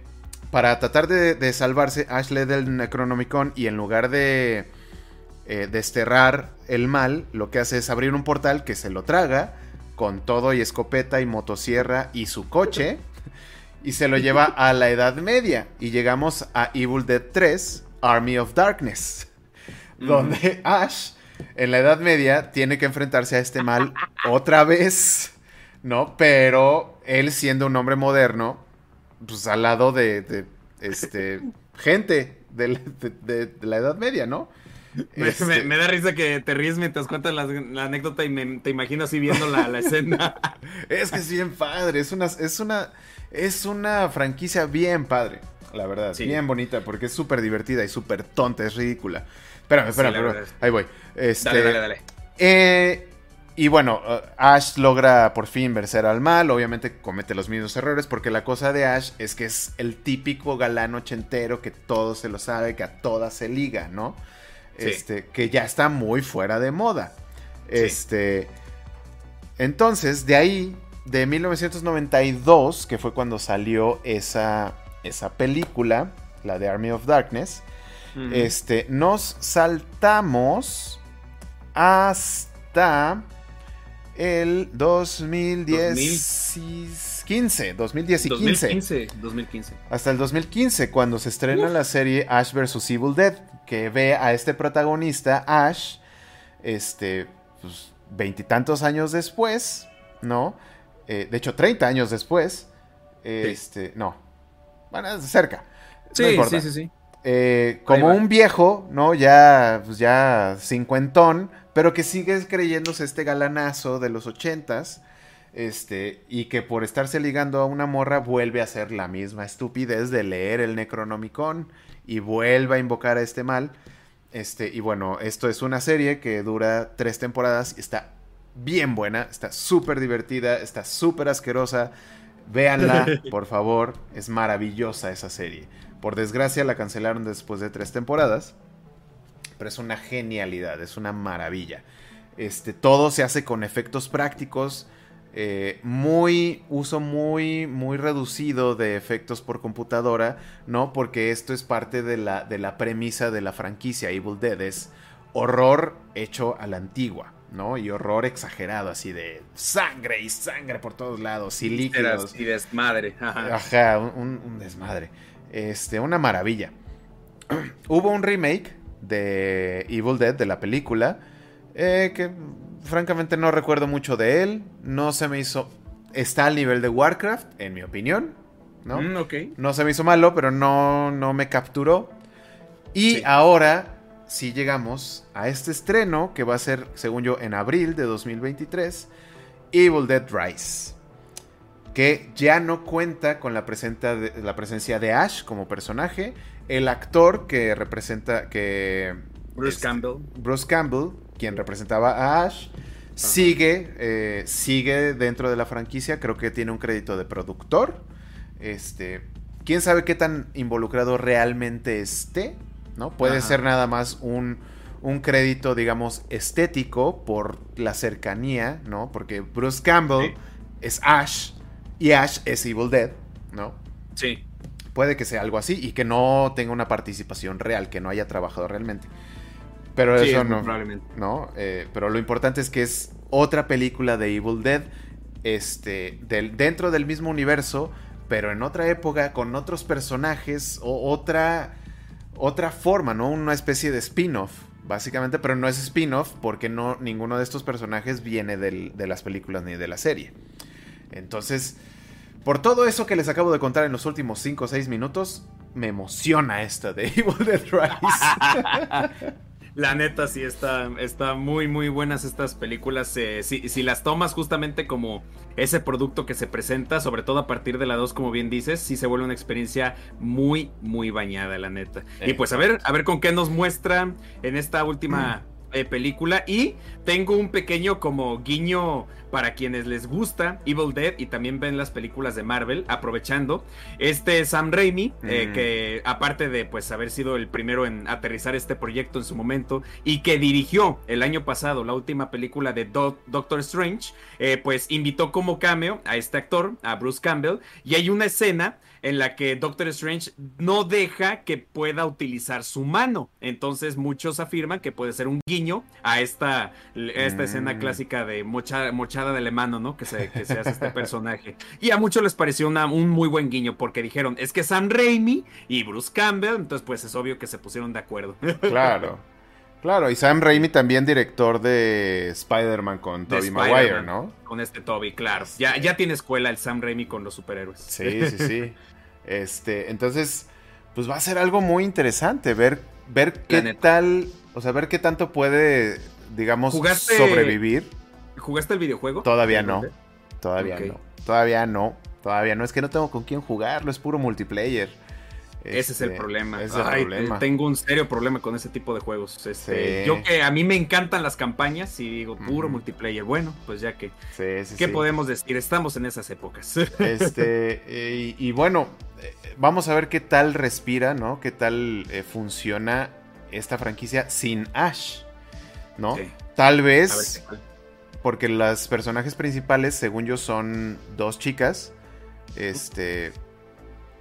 para tratar de, salvarse, Ash le da el Necronomicon y en lugar de eh, desterrar el mal, lo que hace es abrir un portal que se lo traga con todo y escopeta y motosierra y su coche y se lo lleva a la Edad Media y llegamos a Evil Dead 3, Army of Darkness, donde Ash en la Edad Media tiene que enfrentarse a este mal otra vez, ¿no? Pero él siendo un hombre moderno, pues al lado de, este, gente de, la Edad Media, ¿no? Este me, da risa que te ríes mientras cuentas la, anécdota y te imagino así viendo la, escena. es que es bien padre, es una, es una, es una franquicia bien padre, la verdad, bien bonita, porque es súper divertida y súper tonta, es ridícula. Espérame, espérame, ahí voy. Este, dale, dale, dale. Eh, y bueno, uh, Ash logra por fin vencer al mal, obviamente comete los mismos errores, porque la cosa de Ash es que es el típico galán ochentero que todo se lo sabe, que a todas se liga, ¿no? Este, que ya está muy fuera de moda. Este. Entonces, de ahí, de 1992, que fue cuando salió esa, esa película, la de Army of Darkness, este, nos saltamos hasta el 2010 2015, 2010 y 2015, 2015. Hasta el 2015, cuando se estrena la serie Ash vs. Evil Dead, que ve a este protagonista, Ash, este, pues, veintitantos años después, ¿no? Eh, de hecho, 30 años después, este, no, bueno, cerca. Sí, sí, sí, sí. Eh, como un viejo, ¿no? Ya, pues ya cincuentón, pero que sigue creyéndose este galanazo de los ochentas. Este, y que por estarse ligando a una morra vuelve a hacer la misma estupidez de leer el Necronomicon y vuelve a invocar a este mal. Este, y bueno, esto es una serie que dura tres temporadas y está bien buena, está súper divertida, está súper asquerosa. Véanla, por favor, es maravillosa esa serie. Por desgracia la cancelaron después de tres temporadas, pero es una genialidad, es una maravilla. Este, todo se hace con efectos prácticos, eh, muy uso muy muy reducido de efectos por computadora, ¿no? Porque esto es parte de la, de la premisa de la franquicia Evil Dead, es horror hecho a la antigua. ¿no? Y horror exagerado, así de sangre y sangre por todos lados, y líquidos. Y desmadre. Ajá, un, desmadre. Este, una maravilla. Hubo un remake de Evil Dead, de la película, eh, que francamente no recuerdo mucho de él. No se me hizo. Está al nivel de Warcraft, en mi opinión. ¿no? Mm, no se me hizo malo, pero no, no me capturó. Y ahora sí llegamos a este estreno que va a ser, según yo, en abril de 2023. Evil Dead Rise. Que ya no cuenta con la, la presencia de Ash como personaje. El actor que representa. que Bruce Campbell. Bruce Campbell quien representaba a Ash, sigue, eh, sigue dentro de la franquicia, creo que tiene un crédito de productor. Este, quién sabe qué tan involucrado realmente esté, ¿no? Puede ser nada más un, un crédito, digamos, estético por la cercanía, ¿no? Porque Bruce Campbell es Ash y Ash es Evil Dead, ¿no? Sí. Puede que sea algo así y que no tenga una participación real, que no haya trabajado realmente. Pero eso no. Probablemente. ¿no? Eh, pero lo importante es que es otra película de Evil Dead. Este. Del, dentro del mismo universo. Pero en otra época. Con otros personajes. O otra. Otra forma, ¿no? Una especie de spin-off. Básicamente. Pero no es spin-off. Porque no, ninguno de estos personajes viene de las películas ni de la serie. Entonces. Por todo eso que les acabo de contar en los últimos 5 o 6 minutos, me emociona esta de Evil Dead Rise. La neta sí está, está muy muy buenas estas películas. Eh, si, las tomas justamente como ese producto que se presenta, sobre todo a partir de la 2, como bien dices, sí se vuelve una experiencia muy muy bañada, la neta. Y pues a ver, a ver con qué nos muestra en esta última eh, película. Y tengo un pequeño como guiño para quienes les gusta Evil Dead y también ven las películas de Marvel, aprovechando. Este Sam Raimi, eh, mm. que aparte de pues haber sido el primero en aterrizar este proyecto en su momento y que dirigió el año pasado la última película de Doctor Strange, eh, pues invitó como cameo a este actor, a Bruce Campbell, y hay una escena en la que Doctor Strange no deja que pueda utilizar su mano. Entonces muchos afirman que puede ser un guiño a esta, esta escena mm. clásica de mochada de le mano, ¿no? Que se, que se hace este personaje. Y a muchos les pareció un muy buen guiño porque dijeron, es que Sam Raimi y Bruce Campbell, entonces pues es obvio que se pusieron de acuerdo. Claro. Claro, y Sam Raimi también director de Spider-Man con Tobey Maguire, ¿no? Con este Tobey, claro. Ya, ya tiene escuela el Sam Raimi con los superhéroes. Sí, sí, sí. Este, entonces, pues va a ser algo muy interesante ver, ver qué tal, o sea, ver qué tanto puede, digamos, sobrevivir. ¿Jugaste el videojuego? Todavía no. Todavía no. Todavía no. Todavía no. Es que no tengo con quién jugarlo, es puro multiplayer. Ese es el este, problema. Tengo un serio problema con ese tipo de juegos. Este, Yo que a mí me encantan las campañas y digo puro multiplayer. Bueno, pues ya que. ¿Qué podemos decir? Estamos en esas épocas. Este, y, bueno, eh, vamos a ver qué tal respira, ¿no? Qué tal eh, funciona esta franquicia sin Ash, ¿no? Tal vez porque los personajes principales, según yo, son dos chicas. Este.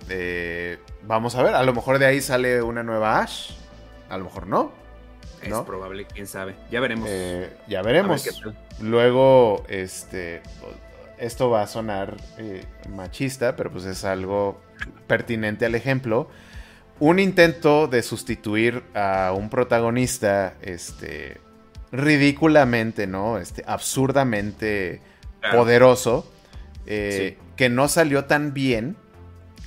Eh, vamos a ver, a lo mejor de ahí sale una nueva Ash. A lo mejor no. Es probable, quién sabe. Ya veremos. Eh, ya veremos. Luego, este. Esto va a sonar eh, machista, pero pues es algo pertinente al ejemplo. Un intento de sustituir a un protagonista, este ridículamente, ¿no? Este, absurdamente poderoso, que no salió tan bien,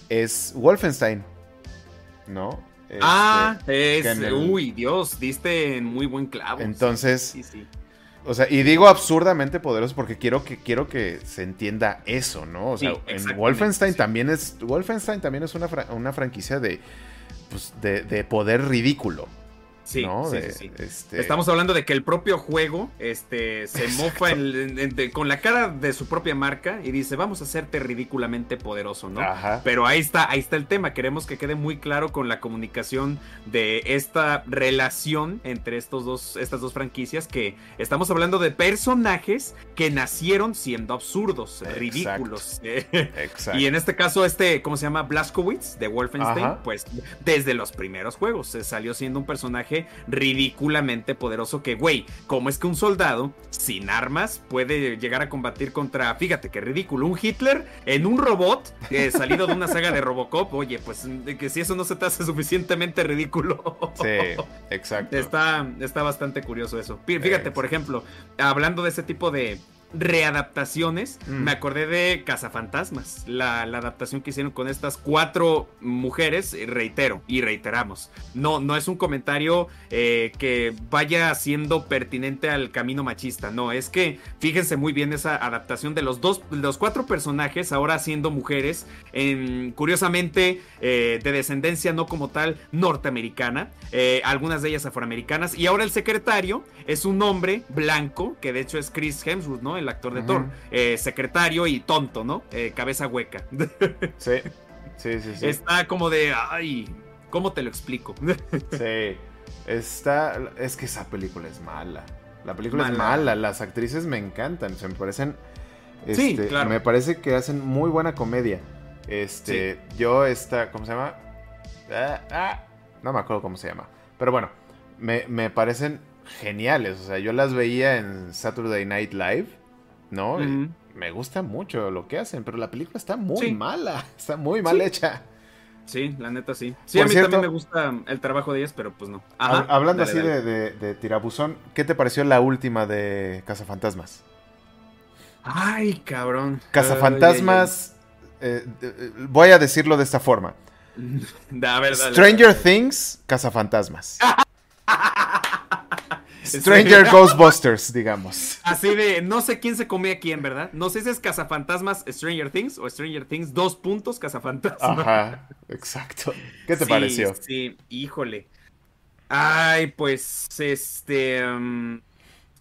es Wolfenstein, ¿no? ah, este, es, uy, Dios, diste en muy buen clavo. Entonces, O sea, y digo absurdamente poderoso porque quiero que, quiero que se entienda eso, ¿no? O sea, en Wolfenstein también es. Wolfenstein también es una, una franquicia de. Pues, de, de poder ridículo. Sí, sí, este Estamos hablando de que el propio juego este, se mofa con la cara de su propia marca y dice, vamos a hacerte ridículamente poderoso, ¿no? Pero ahí está, ahí está el tema. Queremos que quede muy claro con la comunicación de esta relación entre estos dos, estas dos franquicias, que estamos hablando de personajes que nacieron siendo absurdos, ridículos. Exacto. y en este caso, este, ¿cómo se llama? Blaskowitz de Wolfenstein, pues desde los primeros juegos se salió siendo un personaje ridículamente poderoso que, güey, ¿cómo es que un soldado sin armas puede llegar a combatir contra, fíjate qué ridículo, un Hitler en un robot eh, salido de una saga de Robocop? Oye, pues que si eso no se te hace suficientemente ridículo. Sí, exacto. Está, está bastante curioso eso. Fíjate, por ejemplo, hablando de ese tipo de readaptaciones, mm. me acordé de Cazafantasmas, la, la adaptación que hicieron con estas cuatro mujeres, reitero y reiteramos, no, no es un comentario eh, que vaya siendo pertinente al camino machista, no, es que fíjense muy bien esa adaptación de los dos, los cuatro personajes ahora siendo mujeres, en, curiosamente eh, de descendencia no como tal norteamericana, eh, algunas de ellas afroamericanas, y ahora el secretario es un hombre blanco, que de hecho es Chris Hemsworth, ¿no? El actor de Thor. Eh, secretario y tonto, ¿no? Eh, cabeza hueca. sí. Sí, sí, sí. Está como de, ay, ¿cómo te lo explico? sí. Está, es que esa película es mala. La película es mala, las actrices me encantan, se me parecen... sí, este, claro. Me parece que hacen muy buena comedia. Este, yo esta, ¿cómo se llama? Ah, ah, no me acuerdo cómo se llama. Pero bueno, me, me parecen geniales. O sea, yo las veía en Saturday Night Live, ¿no? me gusta mucho lo que hacen, pero la película está muy mala, está muy mal hecha. Sí, la neta sí. Sí, a mí también me gusta el trabajo de ellas, pero pues no. hablando así De, de, tirabuzón, ¿qué te pareció la última de Cazafantasmas? Ay, cabrón. Cazafantasmas, eh, eh, voy a decirlo de esta forma. A ver, Stranger Things, Cazafantasmas. Stranger Ghostbusters, digamos. Así de, no sé quién se come a quién, ¿verdad? No sé si es Cazafantasmas Stranger Things o Stranger Things dos puntos Cazafantasmas. Ajá, exacto. ¿Qué te pareció? Sí, híjole. Ay, pues, este... Mm,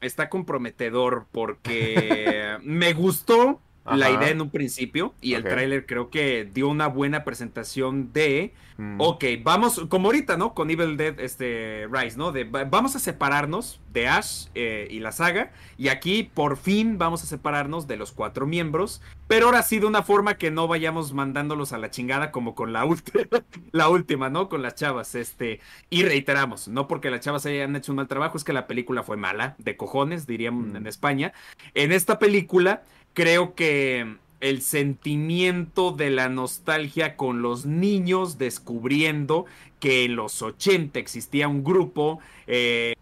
está comprometedor porque me gustó la idea en un principio y el tráiler creo que dio una buena presentación de, mm. ok, vamos, como ahorita, ¿no? Con Evil Dead este, Rise, ¿no? De, vamos a separarnos de Ash eh, y la saga y aquí por fin vamos a separarnos de los cuatro miembros, pero ahora sí de una forma que no vayamos mandándolos a la chingada como con la, la última, ¿no? Con las chavas, este, y reiteramos, no porque las chavas hayan hecho un mal trabajo, es que la película fue mala, de cojones, diríamos mm. en España. En esta película creo que el sentimiento de la nostalgia con los niños descubriendo que en los 80 existía un grupo eh,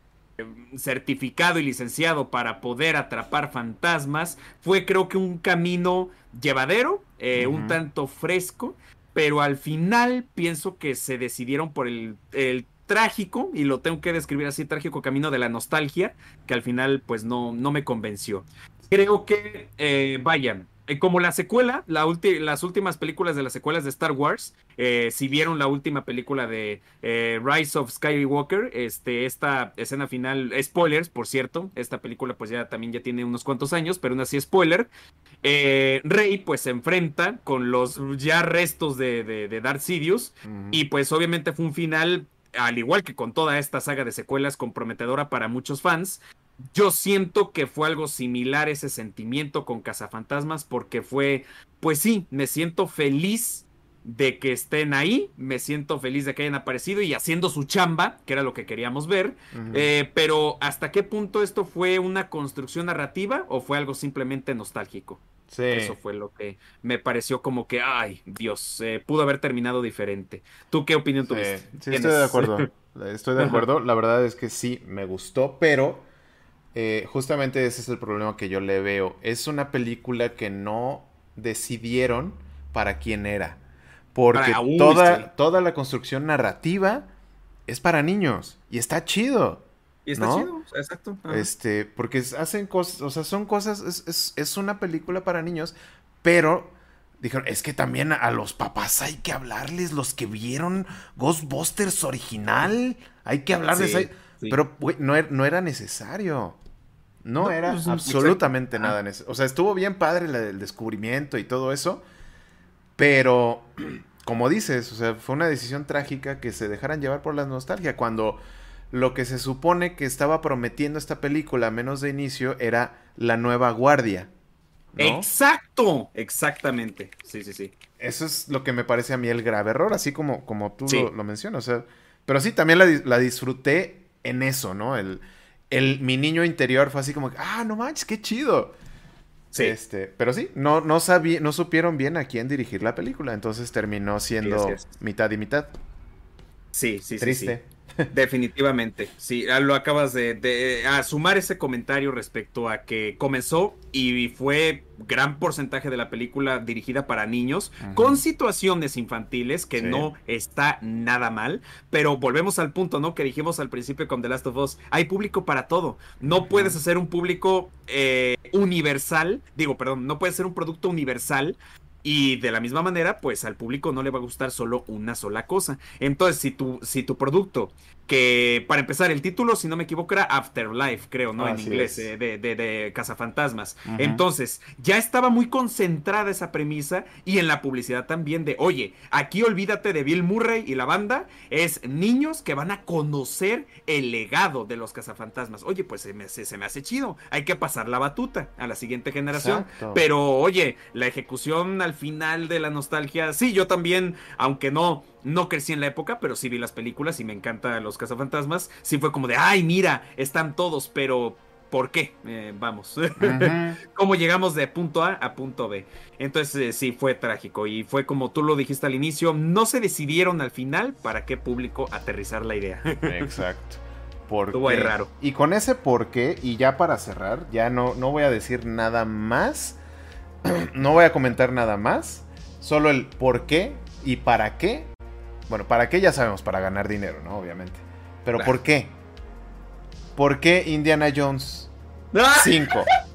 certificado y licenciado para poder atrapar fantasmas fue creo que un camino llevadero, eh, un tanto fresco, pero al final pienso que se decidieron por el, trágico, y lo tengo que describir así, trágico camino de la nostalgia, que al final pues no, no me convenció creo que, eh, vayan, eh, como la secuela, la las últimas películas de las secuelas de Star Wars, eh, si vieron la última película de Rise of Skywalker, este, esta escena final, spoilers, por cierto, esta película pues ya también ya tiene unos cuantos años, pero aún así spoiler, Rey pues se enfrenta con los ya restos de, de, Darth Sidious y pues obviamente fue un final al igual que con toda esta saga de secuelas comprometedora para muchos fans, yo siento que fue algo similar ese sentimiento con Cazafantasmas porque fue, pues sí, me siento feliz de que estén ahí, me siento feliz de que hayan aparecido y haciendo su chamba, que era lo que queríamos ver, eh, pero ¿hasta qué punto esto fue una construcción narrativa o fue algo simplemente nostálgico? Sí. Eso fue lo que me pareció como que, ay, Dios, eh, pudo haber terminado diferente. ¿Tú qué opinión tuviste? Sí, estoy de acuerdo. Estoy de acuerdo. La verdad es que sí, me gustó, pero eh, justamente ese es el problema que yo le veo. Es una película que no decidieron para quién era. Porque toda, toda la construcción narrativa es para niños. Y está chido. Y está chido, exacto. Este, porque hacen cosas, o sea, son cosas, es, es, una película para niños, pero dijeron, es que también a los papás hay que hablarles, los que vieron Ghostbusters original, hay que hablarles. Pero, no, er, no, era necesario. No, era pues, absolutamente nada necesario. O sea, estuvo bien padre el descubrimiento y todo eso, pero, como dices, o sea, fue una decisión trágica que se dejaran llevar por la nostalgia, cuando lo que se supone que estaba prometiendo esta película, menos de inicio, era la nueva guardia. Exacto, exactamente. Sí, sí, sí. Eso es lo que me parece a mí el grave error, así como, como tú lo, mencionas. O sea, pero sí, también la, disfruté en eso, ¿no? El, el, mi niño interior fue así como, ah, no manches, qué chido. Sí. Este, pero sí, no, no, sabí, no supieron bien a quién dirigir la película, entonces terminó siendo mitad y mitad. Sí, sí, Triste. Sí, Definitivamente, sí, ah, lo acabas de, de sumar ese comentario respecto a que comenzó y fue gran porcentaje de la película dirigida para niños, con situaciones infantiles, que no está nada mal, pero volvemos al punto, ¿no? Que dijimos al principio con The Last of Us, hay público para todo, no puedes hacer un público eh, universal, digo, perdón, no puedes ser un producto universal y de la misma manera, pues al público no le va a gustar solo una sola cosa. Entonces, si tu, si tu producto que para empezar, el título, si no me equivoco, era Afterlife, creo, ¿no? en inglés, eh, de, de, de, Cazafantasmas. Entonces, ya estaba muy concentrada esa premisa y en la publicidad también de, oye, aquí olvídate de Bill Murray y la banda, es niños que van a conocer el legado de los Cazafantasmas. Oye, pues se me, se, me hace chido, hay que pasar la batuta a la siguiente generación. Pero, oye, la ejecución al final de la nostalgia, sí, yo también, aunque no no crecí en la época, pero sí vi las películas y me encantan los cazafantasmas. Sí fue como de, ay, mira, están todos, pero ¿por qué? Eh, vamos. ¿Cómo llegamos de punto A a punto B? Entonces eh, sí, fue trágico y fue como tú lo dijiste al inicio, no se decidieron al final para qué público aterrizar la idea. Exacto. Porque, raro. Y con ese por qué, y ya para cerrar, ya no, no voy a decir nada más, no voy a comentar nada más, solo el por qué y para qué bueno, ¿para qué? Ya sabemos, para ganar dinero, ¿no? Obviamente. Pero ¿por qué? ¿Por qué Indiana Jones 5? ¡Ah!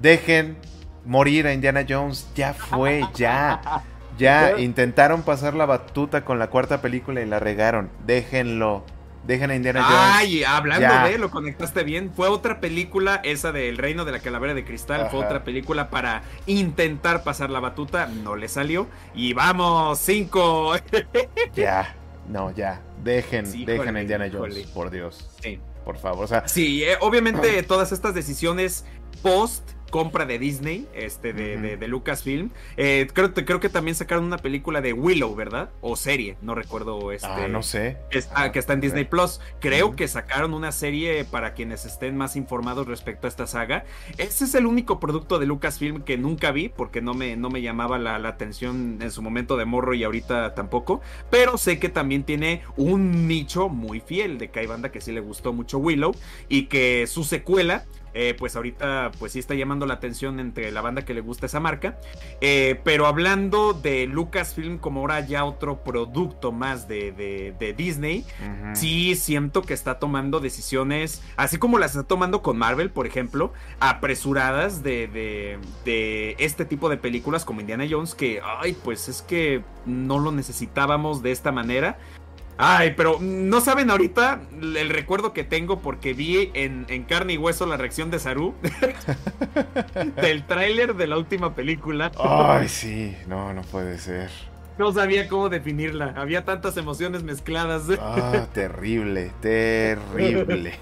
Dejen morir a Indiana Jones. Ya fue, ya. Ya intentaron pasar la batuta con la cuarta película y la regaron. Déjenlo. Dejen a Indiana Jones. Ay, hablando de, lo conectaste bien. Fue otra película, esa de El Reino de la Calavera de Cristal. Fue otra película para intentar pasar la batuta. No le salió. Y vamos, cinco. ya, no, ya. Dejen, dejen a Indiana Jones, por Dios. Sí. Por favor, o sea. Sí, eh, obviamente todas estas decisiones post compra de Disney, este, de, de, Lucasfilm. Eh, creo, creo que también sacaron una película de Willow, ¿verdad? O serie, no recuerdo. Este, ah, no sé. Ah, que está en Disney Plus. Creo que sacaron una serie para quienes estén más informados respecto a esta saga. Ese es el único producto de Lucasfilm que nunca vi, porque no me, no me llamaba la, la atención en su momento de morro y ahorita tampoco. Pero sé que también tiene un nicho muy fiel de que hay banda que sí le gustó mucho Willow y que su secuela eh, pues ahorita pues sí está llamando la atención entre la banda que le gusta esa marca. Eh, pero hablando de Lucasfilm como ahora ya otro producto más de, de, Disney, sí siento que está tomando decisiones, así como las está tomando con Marvel, por ejemplo, apresuradas de, de este tipo de películas como Indiana Jones, que, ay, pues es que no lo necesitábamos de esta manera. Ay, pero no saben ahorita el recuerdo que tengo porque vi en, carne y hueso la reacción de Saru del tráiler de la última película. Ay, sí, no, no puede ser. No sabía cómo definirla, había tantas emociones mezcladas. Ah, terrible, terrible.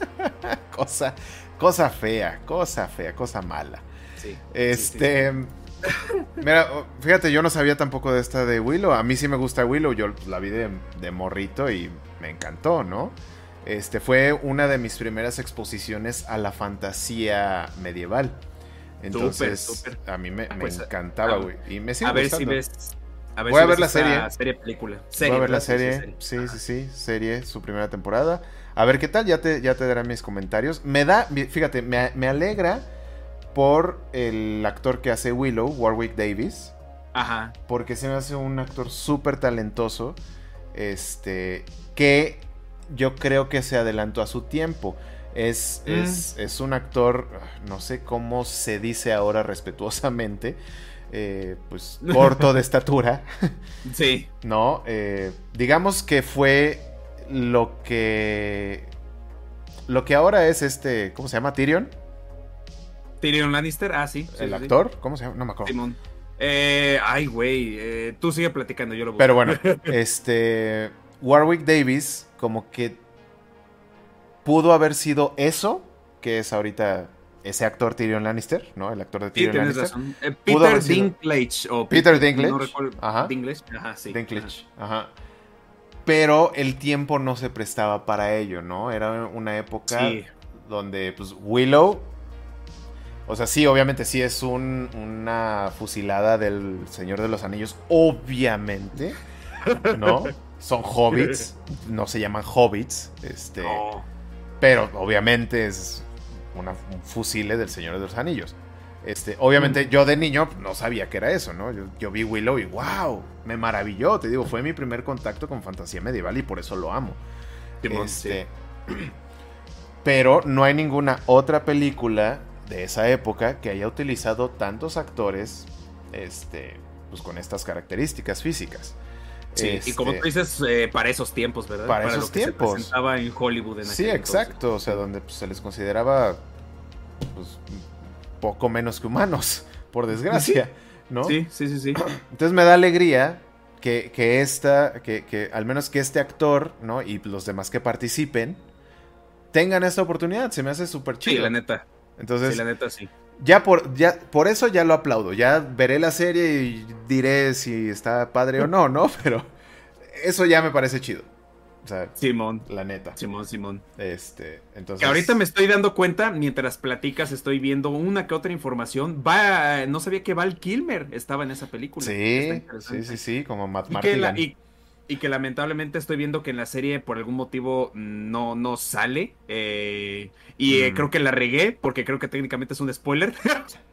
cosa, cosa fea, cosa fea, cosa mala. Sí. Este. Mira, fíjate, yo no sabía tampoco de esta de Willow. A mí sí me gusta Willow. Yo la vi de, morrito y me encantó, ¿no? Este fue una de mis primeras exposiciones a la fantasía medieval. Entonces, a mí me, ah, pues, encantaba, güey. Y me sigue a ver si ves. Voy a ver la serie. serie película. Voy a ver la serie. Sí, sí, sí. Serie, su primera temporada. A ver qué tal. Ya te, ya te daré mis comentarios. Me da, fíjate, me, me alegra por el actor que hace Willow, Warwick Davis. Ajá. Porque se me hace un actor súper talentoso. Este. Que yo creo que se adelantó a su tiempo. Es, Mm. es, es un actor, no sé cómo se dice ahora respetuosamente, eh, pues corto de estatura, Sí. ¿no? Eh, digamos que fue lo que... Lo que ahora es este, ¿cómo se llama? Tyrion, Tyrion Lannister, ah, sí. sí, el sí, actor, ¿cómo se llama? No me sí. acuerdo. Simón. Eh, ay, güey. eh, tú sigue platicando, yo lo busco. Pero bueno, este Warwick Davis como que pudo haber sido eso que es ahorita ese actor Tyrion Lannister, ¿no? El actor de Sí, Tyrion tienes Lannister. razón. Eh, Peter Dinklage. O Peter Dinklage, No recuerdo. ajá. Dinklage. Ajá, sí. Dinklage, ajá. Pero el tiempo no se prestaba para ello, ¿no? Era una época Sí. donde pues Willow o sea, sí, obviamente sí es un- una fusilada del Señor de los Anillos, obviamente, ¿no? Son hobbits, no se llaman hobbits, este, No. pero obviamente es una, un fusile del Señor de los Anillos. Este, obviamente yo de niño no sabía que era eso, ¿no? Yo, yo vi Willow y wow, me maravilló, te digo, fue mi primer contacto con fantasía medieval y por eso lo amo. Este, Pero no hay ninguna otra película de esa época que haya utilizado tantos actores este, pues con estas características físicas. Sí, y como Este, tú dices, eh, para esos tiempos, ¿verdad? Para esos lo que tiempos. se presentaba en Hollywood en Sí, aquel exacto. O sea, donde pues, se les consideraba pues, poco menos que humanos, por desgracia. ¿no? Sí, sí, sí, sí. Entonces me da alegría que, que esta, que, que al menos que este actor, ¿no? Y los demás que participen, tengan esta oportunidad. Se me hace súper Sí, chido. la neta. Entonces, Sí, la neta, sí. ya por, ya por eso ya lo aplaudo. Ya veré la serie y diré si está padre o no, ¿no? Pero eso ya me parece chido. O sea, Simón. la neta. Simón, Simón. Este, entonces. Que ahorita me estoy dando cuenta, mientras platicas, estoy viendo una que otra información. Va, no sabía que Val Kilmer estaba en esa película. Sí, sí, sí, sí, como Matt y- y que lamentablemente estoy viendo que en la serie por algún motivo no, no sale. eh, y eh, Mm. creo que la regué, porque creo que técnicamente es un spoiler.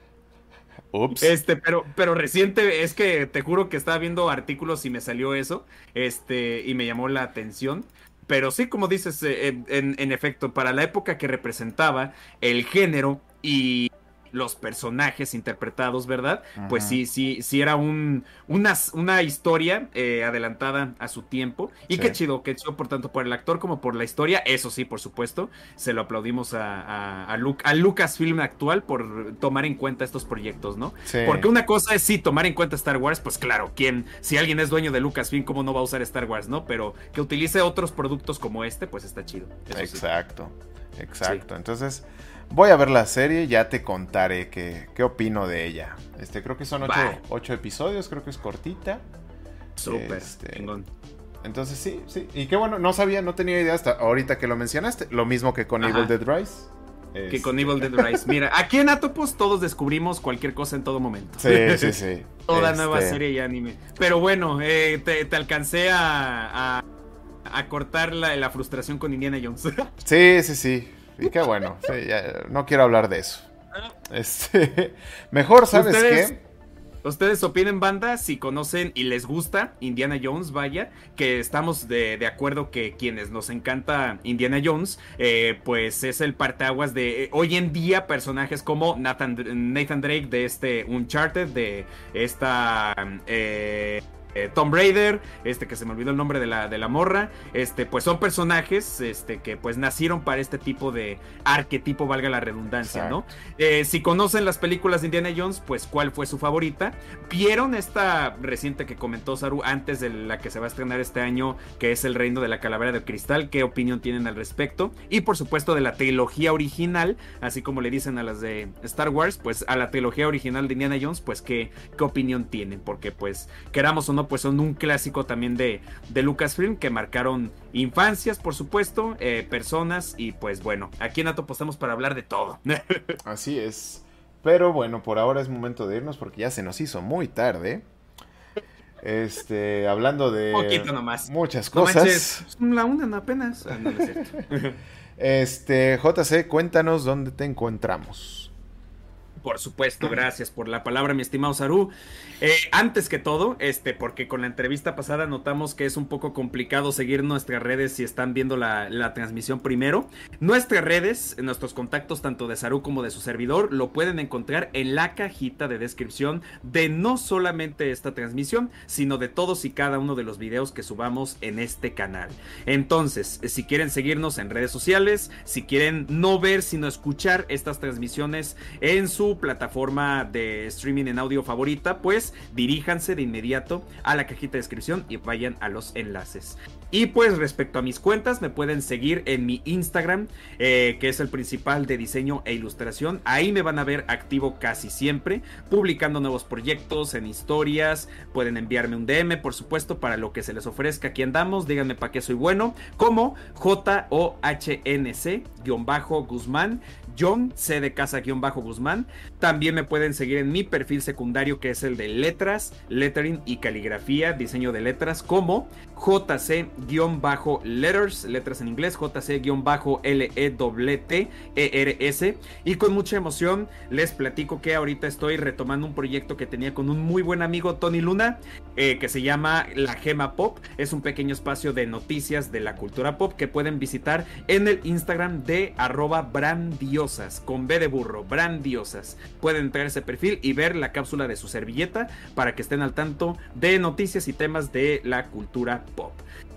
Ups. Este, pero, pero reciente, es que te juro que estaba viendo artículos y me salió eso. Este, y me llamó la atención. Pero sí, como dices, eh, en, en- en efecto, para la época que representaba el género y los personajes interpretados, ¿verdad? Pues sí, sí, sí era un, una, una historia eh, adelantada a su tiempo. Y Sí. qué chido, qué chido por tanto por el actor como por la historia. Eso sí, por supuesto, se lo aplaudimos a, a, a, Lu- a Lucasfilm actual por tomar en cuenta estos proyectos, ¿no? Sí. Porque una cosa es sí tomar en cuenta Star Wars, pues claro, quien, si alguien es dueño de Lucasfilm, ¿cómo no va a usar Star Wars, no? Pero que utilice otros productos como este, pues está chido. Sí. Exacto, exacto. Entonces, voy a ver la serie ya te contaré qué, qué opino de ella. Este, creo que son ocho, ocho episodios, creo que es cortita. Súper, Este, chingón. Entonces sí, sí. Y qué bueno, no sabía, no tenía idea hasta ahorita que lo mencionaste. Lo mismo que con Ajá. Evil Dead Rise. Que con Este, Evil Dead Rise. Mira, aquí en Atopos todos descubrimos cualquier cosa en todo momento. Sí, sí, sí. Toda Este, nueva serie y anime. Pero bueno, eh, te, te alcancé a, a, a cortar la, la frustración con Indiana Jones. Sí, sí, sí. Y qué bueno. no quiero hablar de eso. Este, mejor, ¿sabes ¿Ustedes? qué? Ustedes opinen, banda, si conocen y les gusta Indiana Jones, vaya, que estamos de, de acuerdo que quienes nos encanta Indiana Jones, eh, pues es el parteaguas de eh, hoy en día personajes como Nathan, Nathan Drake de este Uncharted, de esta eh, eh, Tomb Raider, este que se me olvidó el nombre de la, de la morra, este, pues son personajes este, que pues nacieron para este tipo de arquetipo, valga la redundancia, ¿no? Eh, si conocen las películas de Indiana Jones, pues cuál fue su favorita. ¿Vieron esta reciente que comentó Saru antes de la que se va a estrenar este año, que es El Reino de la Calavera del Cristal? ¿Qué opinión tienen al respecto? Y por supuesto de la trilogía original, así como le dicen a las de Star Wars, pues a la trilogía original de Indiana Jones, pues qué, qué opinión tienen, porque pues queramos o no, pues son un clásico también de, de Lucasfilm que marcaron infancias, por supuesto, eh, personas y pues bueno, aquí en Ato estamos para hablar de todo. Así es. Pero bueno, por ahora es momento de irnos porque ya se nos hizo muy tarde. Este, hablando de Poquito nomás. muchas cosas. la una apenas. Ah, no, no es cierto. Este, JC, cuéntanos dónde te encontramos. Por supuesto, gracias por la palabra, mi estimado Saru. Eh, antes que todo, este, porque con la entrevista pasada notamos que es un poco complicado seguir nuestras redes si están viendo la, la transmisión primero. Nuestras redes, nuestros contactos tanto de Saru como de su servidor, lo pueden encontrar en la cajita de descripción de no solamente esta transmisión, sino de todos y cada uno de los videos que subamos en este canal. Entonces, si quieren seguirnos en redes sociales, si quieren no ver sino escuchar estas transmisiones en su plataforma de streaming en audio favorita, pues diríjanse de inmediato a la cajita de descripción y vayan a los enlaces. Y pues respecto a mis cuentas, me pueden seguir en mi Instagram, eh, que es el principal de diseño e ilustración. Ahí me van a ver activo casi siempre, publicando nuevos proyectos en historias. Pueden enviarme un DM, por supuesto, para lo que se les ofrezca. Aquí andamos, díganme para qué soy bueno, como J-O-H-N-C-Guzmán. John C de casa-guzmán. También me pueden seguir en mi perfil secundario que es el de letras, lettering y caligrafía, diseño de letras como JC-letters, letras en inglés, JC-L-E-T-E-R-S. Y con mucha emoción les platico que ahorita estoy retomando un proyecto que tenía con un muy buen amigo Tony Luna, eh, que se llama La Gema Pop. Es un pequeño espacio de noticias de la cultura pop que pueden visitar en el Instagram de arroba brandiosas, con B de burro, brandiosas. Pueden entrar a ese perfil y ver la cápsula de su servilleta para que estén al tanto de noticias y temas de la cultura pop.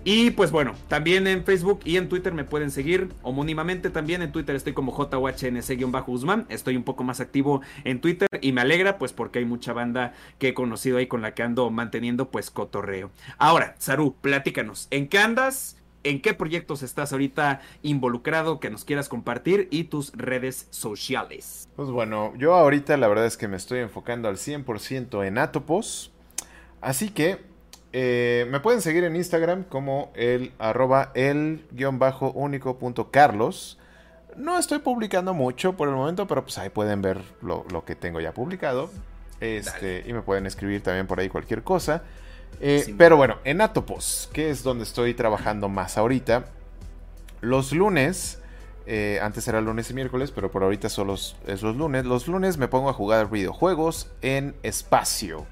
Y pues bueno, también en Facebook y en Twitter me pueden seguir homónimamente. También en Twitter estoy como JUHNC-Guzmán. Estoy un poco más activo en Twitter y me alegra pues porque hay mucha banda que he conocido ahí con la que ando manteniendo pues cotorreo. Ahora, Saru, platícanos, ¿en qué andas? ¿En qué proyectos estás ahorita involucrado que nos quieras compartir y tus redes sociales? Pues bueno, yo ahorita la verdad es que me estoy enfocando al 100% en Atopos. Así que eh, me pueden seguir en Instagram como el arroba el guion bajo único punto Carlos. No estoy publicando mucho por el momento, pero pues ahí pueden ver lo, que tengo ya publicado. Este, y me pueden escribir también por ahí cualquier cosa. Eh, pero bueno, en Atopos, que es donde estoy trabajando más ahorita. Los lunes, eh, antes era lunes y miércoles, pero por ahorita solo es los lunes. Los lunes me pongo a jugar videojuegos en espacio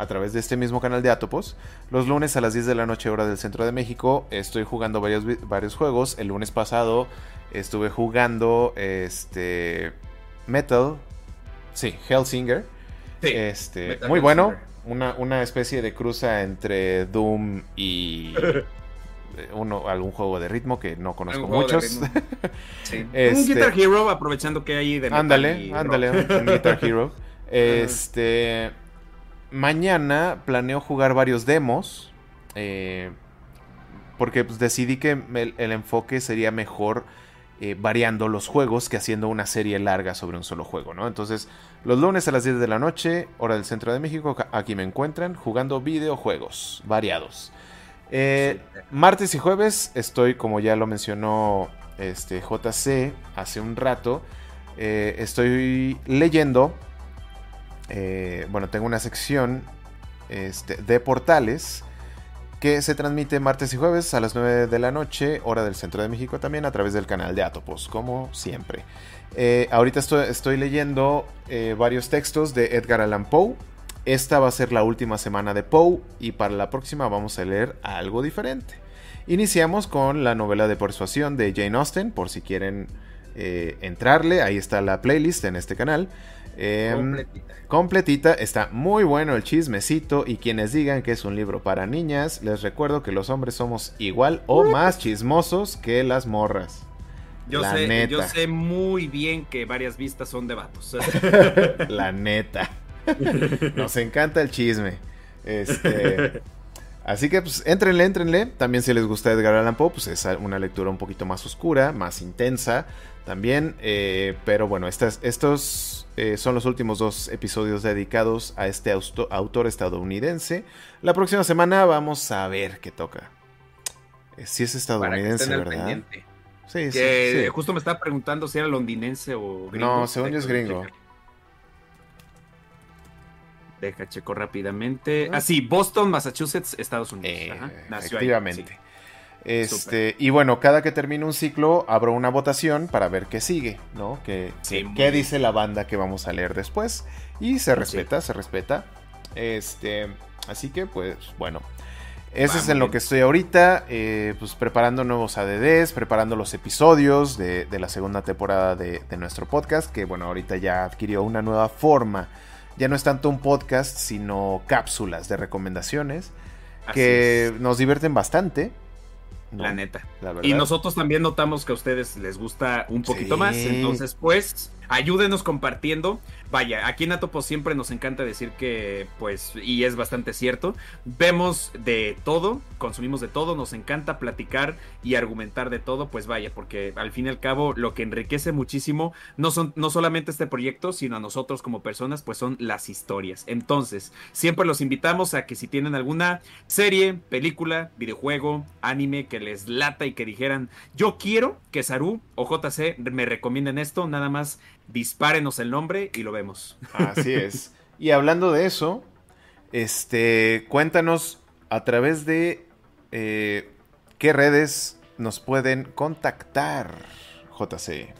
a través de este mismo canal de Atopos. Los lunes a las 10 de la noche hora del centro de México estoy jugando varios, varios juegos. El lunes pasado estuve jugando este Metal, sí, Hellsinger. este, muy bueno, una, una, especie de cruza entre Doom y uno, algún juego de ritmo que no conozco muchos. Sí. un Guitar Hero, aprovechando que hay de Ándale, ándale, un Guitar Hero. Este, mañana planeo jugar varios demos. Eh, porque pues, decidí que el, enfoque sería mejor eh, variando los juegos que haciendo una serie larga sobre un solo juego, ¿no? Entonces, los lunes a las 10 de la noche, hora del centro de México, aquí me encuentran jugando videojuegos variados. Eh, martes y jueves estoy, como ya lo mencionó este, JC hace un rato, estoy leyendo eh, bueno, tengo una sección este, de portales que se transmite martes y jueves a las 9 de la noche, hora del centro de México también, a través del canal de Atopos, como siempre. Eh, ahorita estoy, leyendo eh, varios textos de Edgar Allan Poe. Esta va a ser la última semana de Poe y para la próxima vamos a leer algo diferente. Iniciamos con la novela de persuasión de Jane Austen, por si quieren entrarle, ahí está la playlist en este canal. Em, completita. completita. Está muy bueno el chismecito. Y quienes digan que es un libro para niñas, les recuerdo que los hombres somos igual o más chismosos que las morras. Yo, sé, yo sé muy bien que varias vistas son de vatos. La neta. Nos encanta el chisme. Este. Así que pues entrenle, entrenle. También si les gusta Edgar Allan Poe, pues es una lectura un poquito más oscura, más intensa también. Eh, pero bueno, estos eh, son los últimos dos episodios dedicados a este autor estadounidense. La próxima semana vamos a ver qué toca. Eh, si es estadounidense, ¿verdad? Sí, sí, Justo me estaba preguntando si era londinense o gringo. No, según yo es gringo. Deja checo rápidamente. Ah, sí, Boston, Massachusetts, Estados Unidos. efectivamente. Este, y bueno, cada que termine un ciclo, abro una votación para ver qué sigue, ¿no? ¿Qué, qué dice la banda que vamos a leer después? Y se respeta, se respeta. Este, así que, pues, bueno. Ese es en lo que estoy ahorita, eh, pues preparando nuevos ADDs, preparando los episodios de, la segunda temporada de, nuestro podcast, que bueno, ahorita ya adquirió una nueva forma. Ya no es tanto un podcast, sino cápsulas de recomendaciones que nos divierten bastante. La neta. y nosotros también notamos que a ustedes les gusta un poquito más. Entonces, pues, ayúdenos compartiendo. Vaya, aquí en Atopos siempre nos encanta decir que, pues, y es bastante cierto, vemos de todo, consumimos de todo, nos encanta platicar y argumentar de todo, pues vaya, porque al fin y al cabo lo que enriquece muchísimo no, son, no solamente este proyecto, sino a nosotros como personas, pues son las historias. Entonces, siempre los invitamos a que si tienen alguna serie, película, videojuego, anime que les lata y que dijeran, yo quiero que Saru o JC me recomienden esto, nada más dispárenos el nombre y lo vemos. Así es. Y hablando de eso, este, cuéntanos a través de eh, qué redes nos pueden contactar, JC.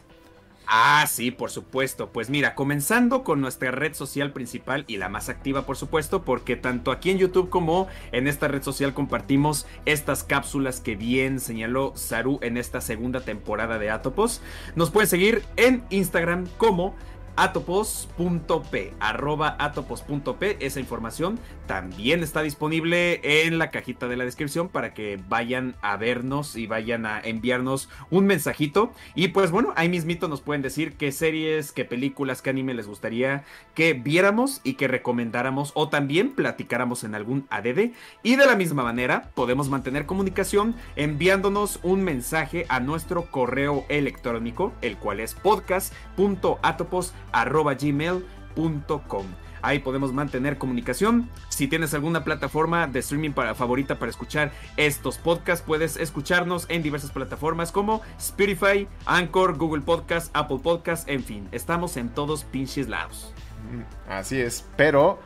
Ah, sí, por supuesto. Pues mira, comenzando con nuestra red social principal y la más activa, por supuesto, porque tanto aquí en YouTube como en esta red social compartimos estas cápsulas que bien señaló Saru en esta segunda temporada de Atopos. Nos pueden seguir en Instagram como atopos.p, arroba atopos.p. Esa información también está disponible en la cajita de la descripción para que vayan a vernos y vayan a enviarnos un mensajito. Y pues bueno, ahí mismito nos pueden decir qué series, qué películas, qué anime les gustaría que viéramos y que recomendáramos o también platicáramos en algún ADD. Y de la misma manera podemos mantener comunicación enviándonos un mensaje a nuestro correo electrónico, el cual es podcast.atopos.p arroba gmail.com. Ahí podemos mantener comunicación. Si tienes alguna plataforma de streaming para, favorita para escuchar estos podcasts, puedes escucharnos en diversas plataformas como Spotify, Anchor, Google Podcast, Apple Podcast, en fin, estamos en todos pinches lados. Mm, así es, pero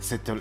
se te,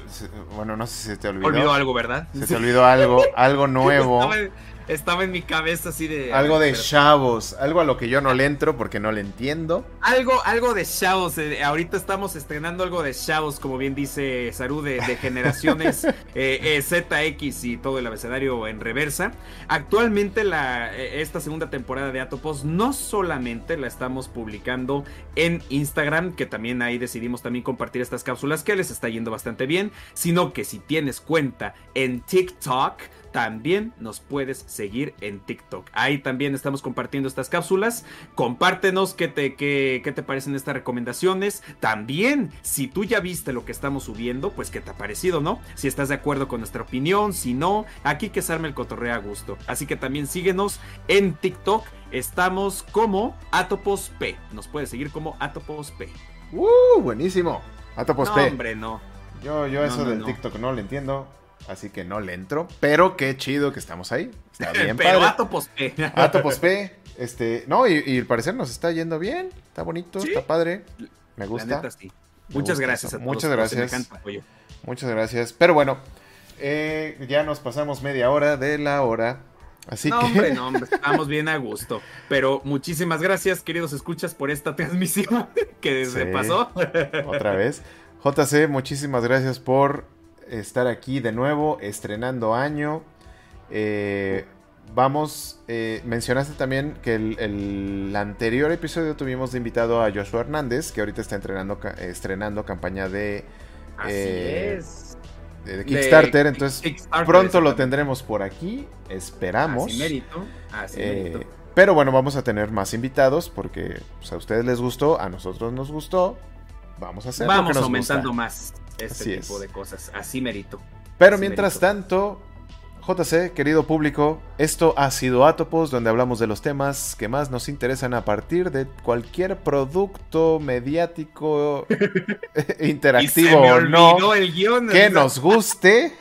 bueno, no sé si se te olvidó. Olvidó algo, ¿verdad? Se te olvidó algo, algo nuevo estaba en mi cabeza así de. Algo de chavos, algo a lo que yo no le entro porque no le entiendo. Algo, algo de chavos. Eh, ahorita estamos estrenando algo de chavos, como bien dice Saru, de, generaciones eh, eh, ZX y todo el abecedario en reversa. Actualmente, la, esta segunda temporada de Atopos no solamente la estamos publicando en Instagram, que también ahí decidimos también compartir estas cápsulas que les está yendo bastante bien, sino que si tienes cuenta en TikTok también nos puedes seguir en TikTok. Ahí también estamos compartiendo estas cápsulas. Compártenos qué te, qué, qué te parecen estas recomendaciones. También, si tú ya viste lo que estamos subiendo, pues qué te ha parecido, ¿no? Si estás de acuerdo con nuestra opinión, si no, aquí que se arme el cotorreo a gusto. Así que también síguenos en TikTok. Estamos como Atopos P. Nos puedes seguir como Atopos P. ¡Uh! Buenísimo. Atopos P. Hombre, no. Yo, yo eso del TikTok no lo entiendo así que no le entro. Pero qué chido que estamos ahí. Está bien pero padre. Atopos P. Atopos P. Este, no, y, al parecer nos está yendo bien. Está bonito, está padre. Me gusta. Muchas gracias a todos. Muchas gracias. Muchas gracias. Pero bueno, eh, ya nos pasamos media hora de la hora. Así no, que... hombre, no, hombre, estamos bien a gusto. Pero muchísimas gracias, queridos escuchas, por esta transmisión que desde pasó. Otra vez. JC, muchísimas gracias por estar aquí de nuevo, estrenando año. Eh, vamos, eh, mencionaste también que el, anterior episodio tuvimos de invitado a Joshua Hernández, que ahorita está entrenando, estrenando campaña de, eh, de, Kickstarter. entonces, pronto lo tendremos por aquí, esperamos. Así mérito, así mérito. Pero bueno, vamos a tener más invitados porque pues, a ustedes les gustó, a nosotros nos gustó. Vamos a hacer Vamos aumentando más este tipo de cosas. Así merito. Pero mientras tanto, JC, querido público, esto ha sido Atopos, donde hablamos de los temas que más nos interesan a partir de cualquier producto mediático interactivo o no el guion, que nos guste,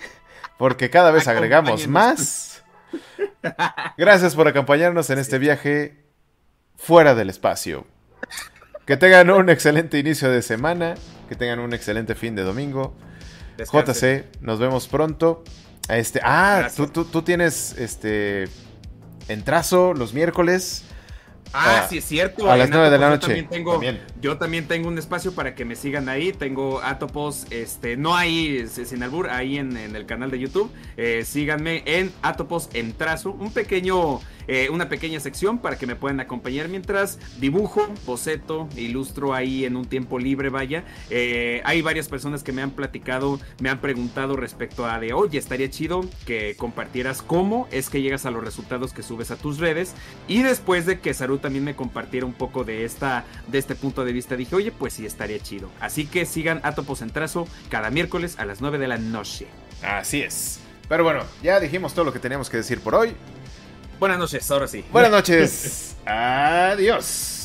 porque cada vez agregamos más. Gracias por acompañarnos en este viaje fuera del espacio. Que tengan un excelente inicio de semana. Que tengan un excelente fin de domingo. JC, nos vemos pronto. Este, ah, tú, tú, tienes este en trazo los miércoles. Ah, ah, sí, es cierto. A las 9 de la noche. Yo también, tengo, yo también tengo un espacio para que me sigan ahí. Tengo Atopos, este, no ahí sin albur, ahí en, el canal de YouTube. Eh, síganme en Atopos en trazo. Un pequeño eh, una pequeña sección para que me puedan acompañar mientras dibujo, boceto, ilustro ahí en un tiempo libre, vaya. Eh, hay varias personas que me han platicado, me han preguntado respecto a de, oye, estaría chido que compartieras cómo es que llegas a los resultados que subes a tus redes. Y después de que Saru también me compartiera un poco de, esta, de este punto de vista, dije, oye, pues sí, estaría chido. Así que sigan Atopos en Trazo cada miércoles a las 9 de la noche. Así es. Pero bueno, ya dijimos todo lo que teníamos que decir por hoy. Buenas noches, ahora sí. Buenas noches. Adiós.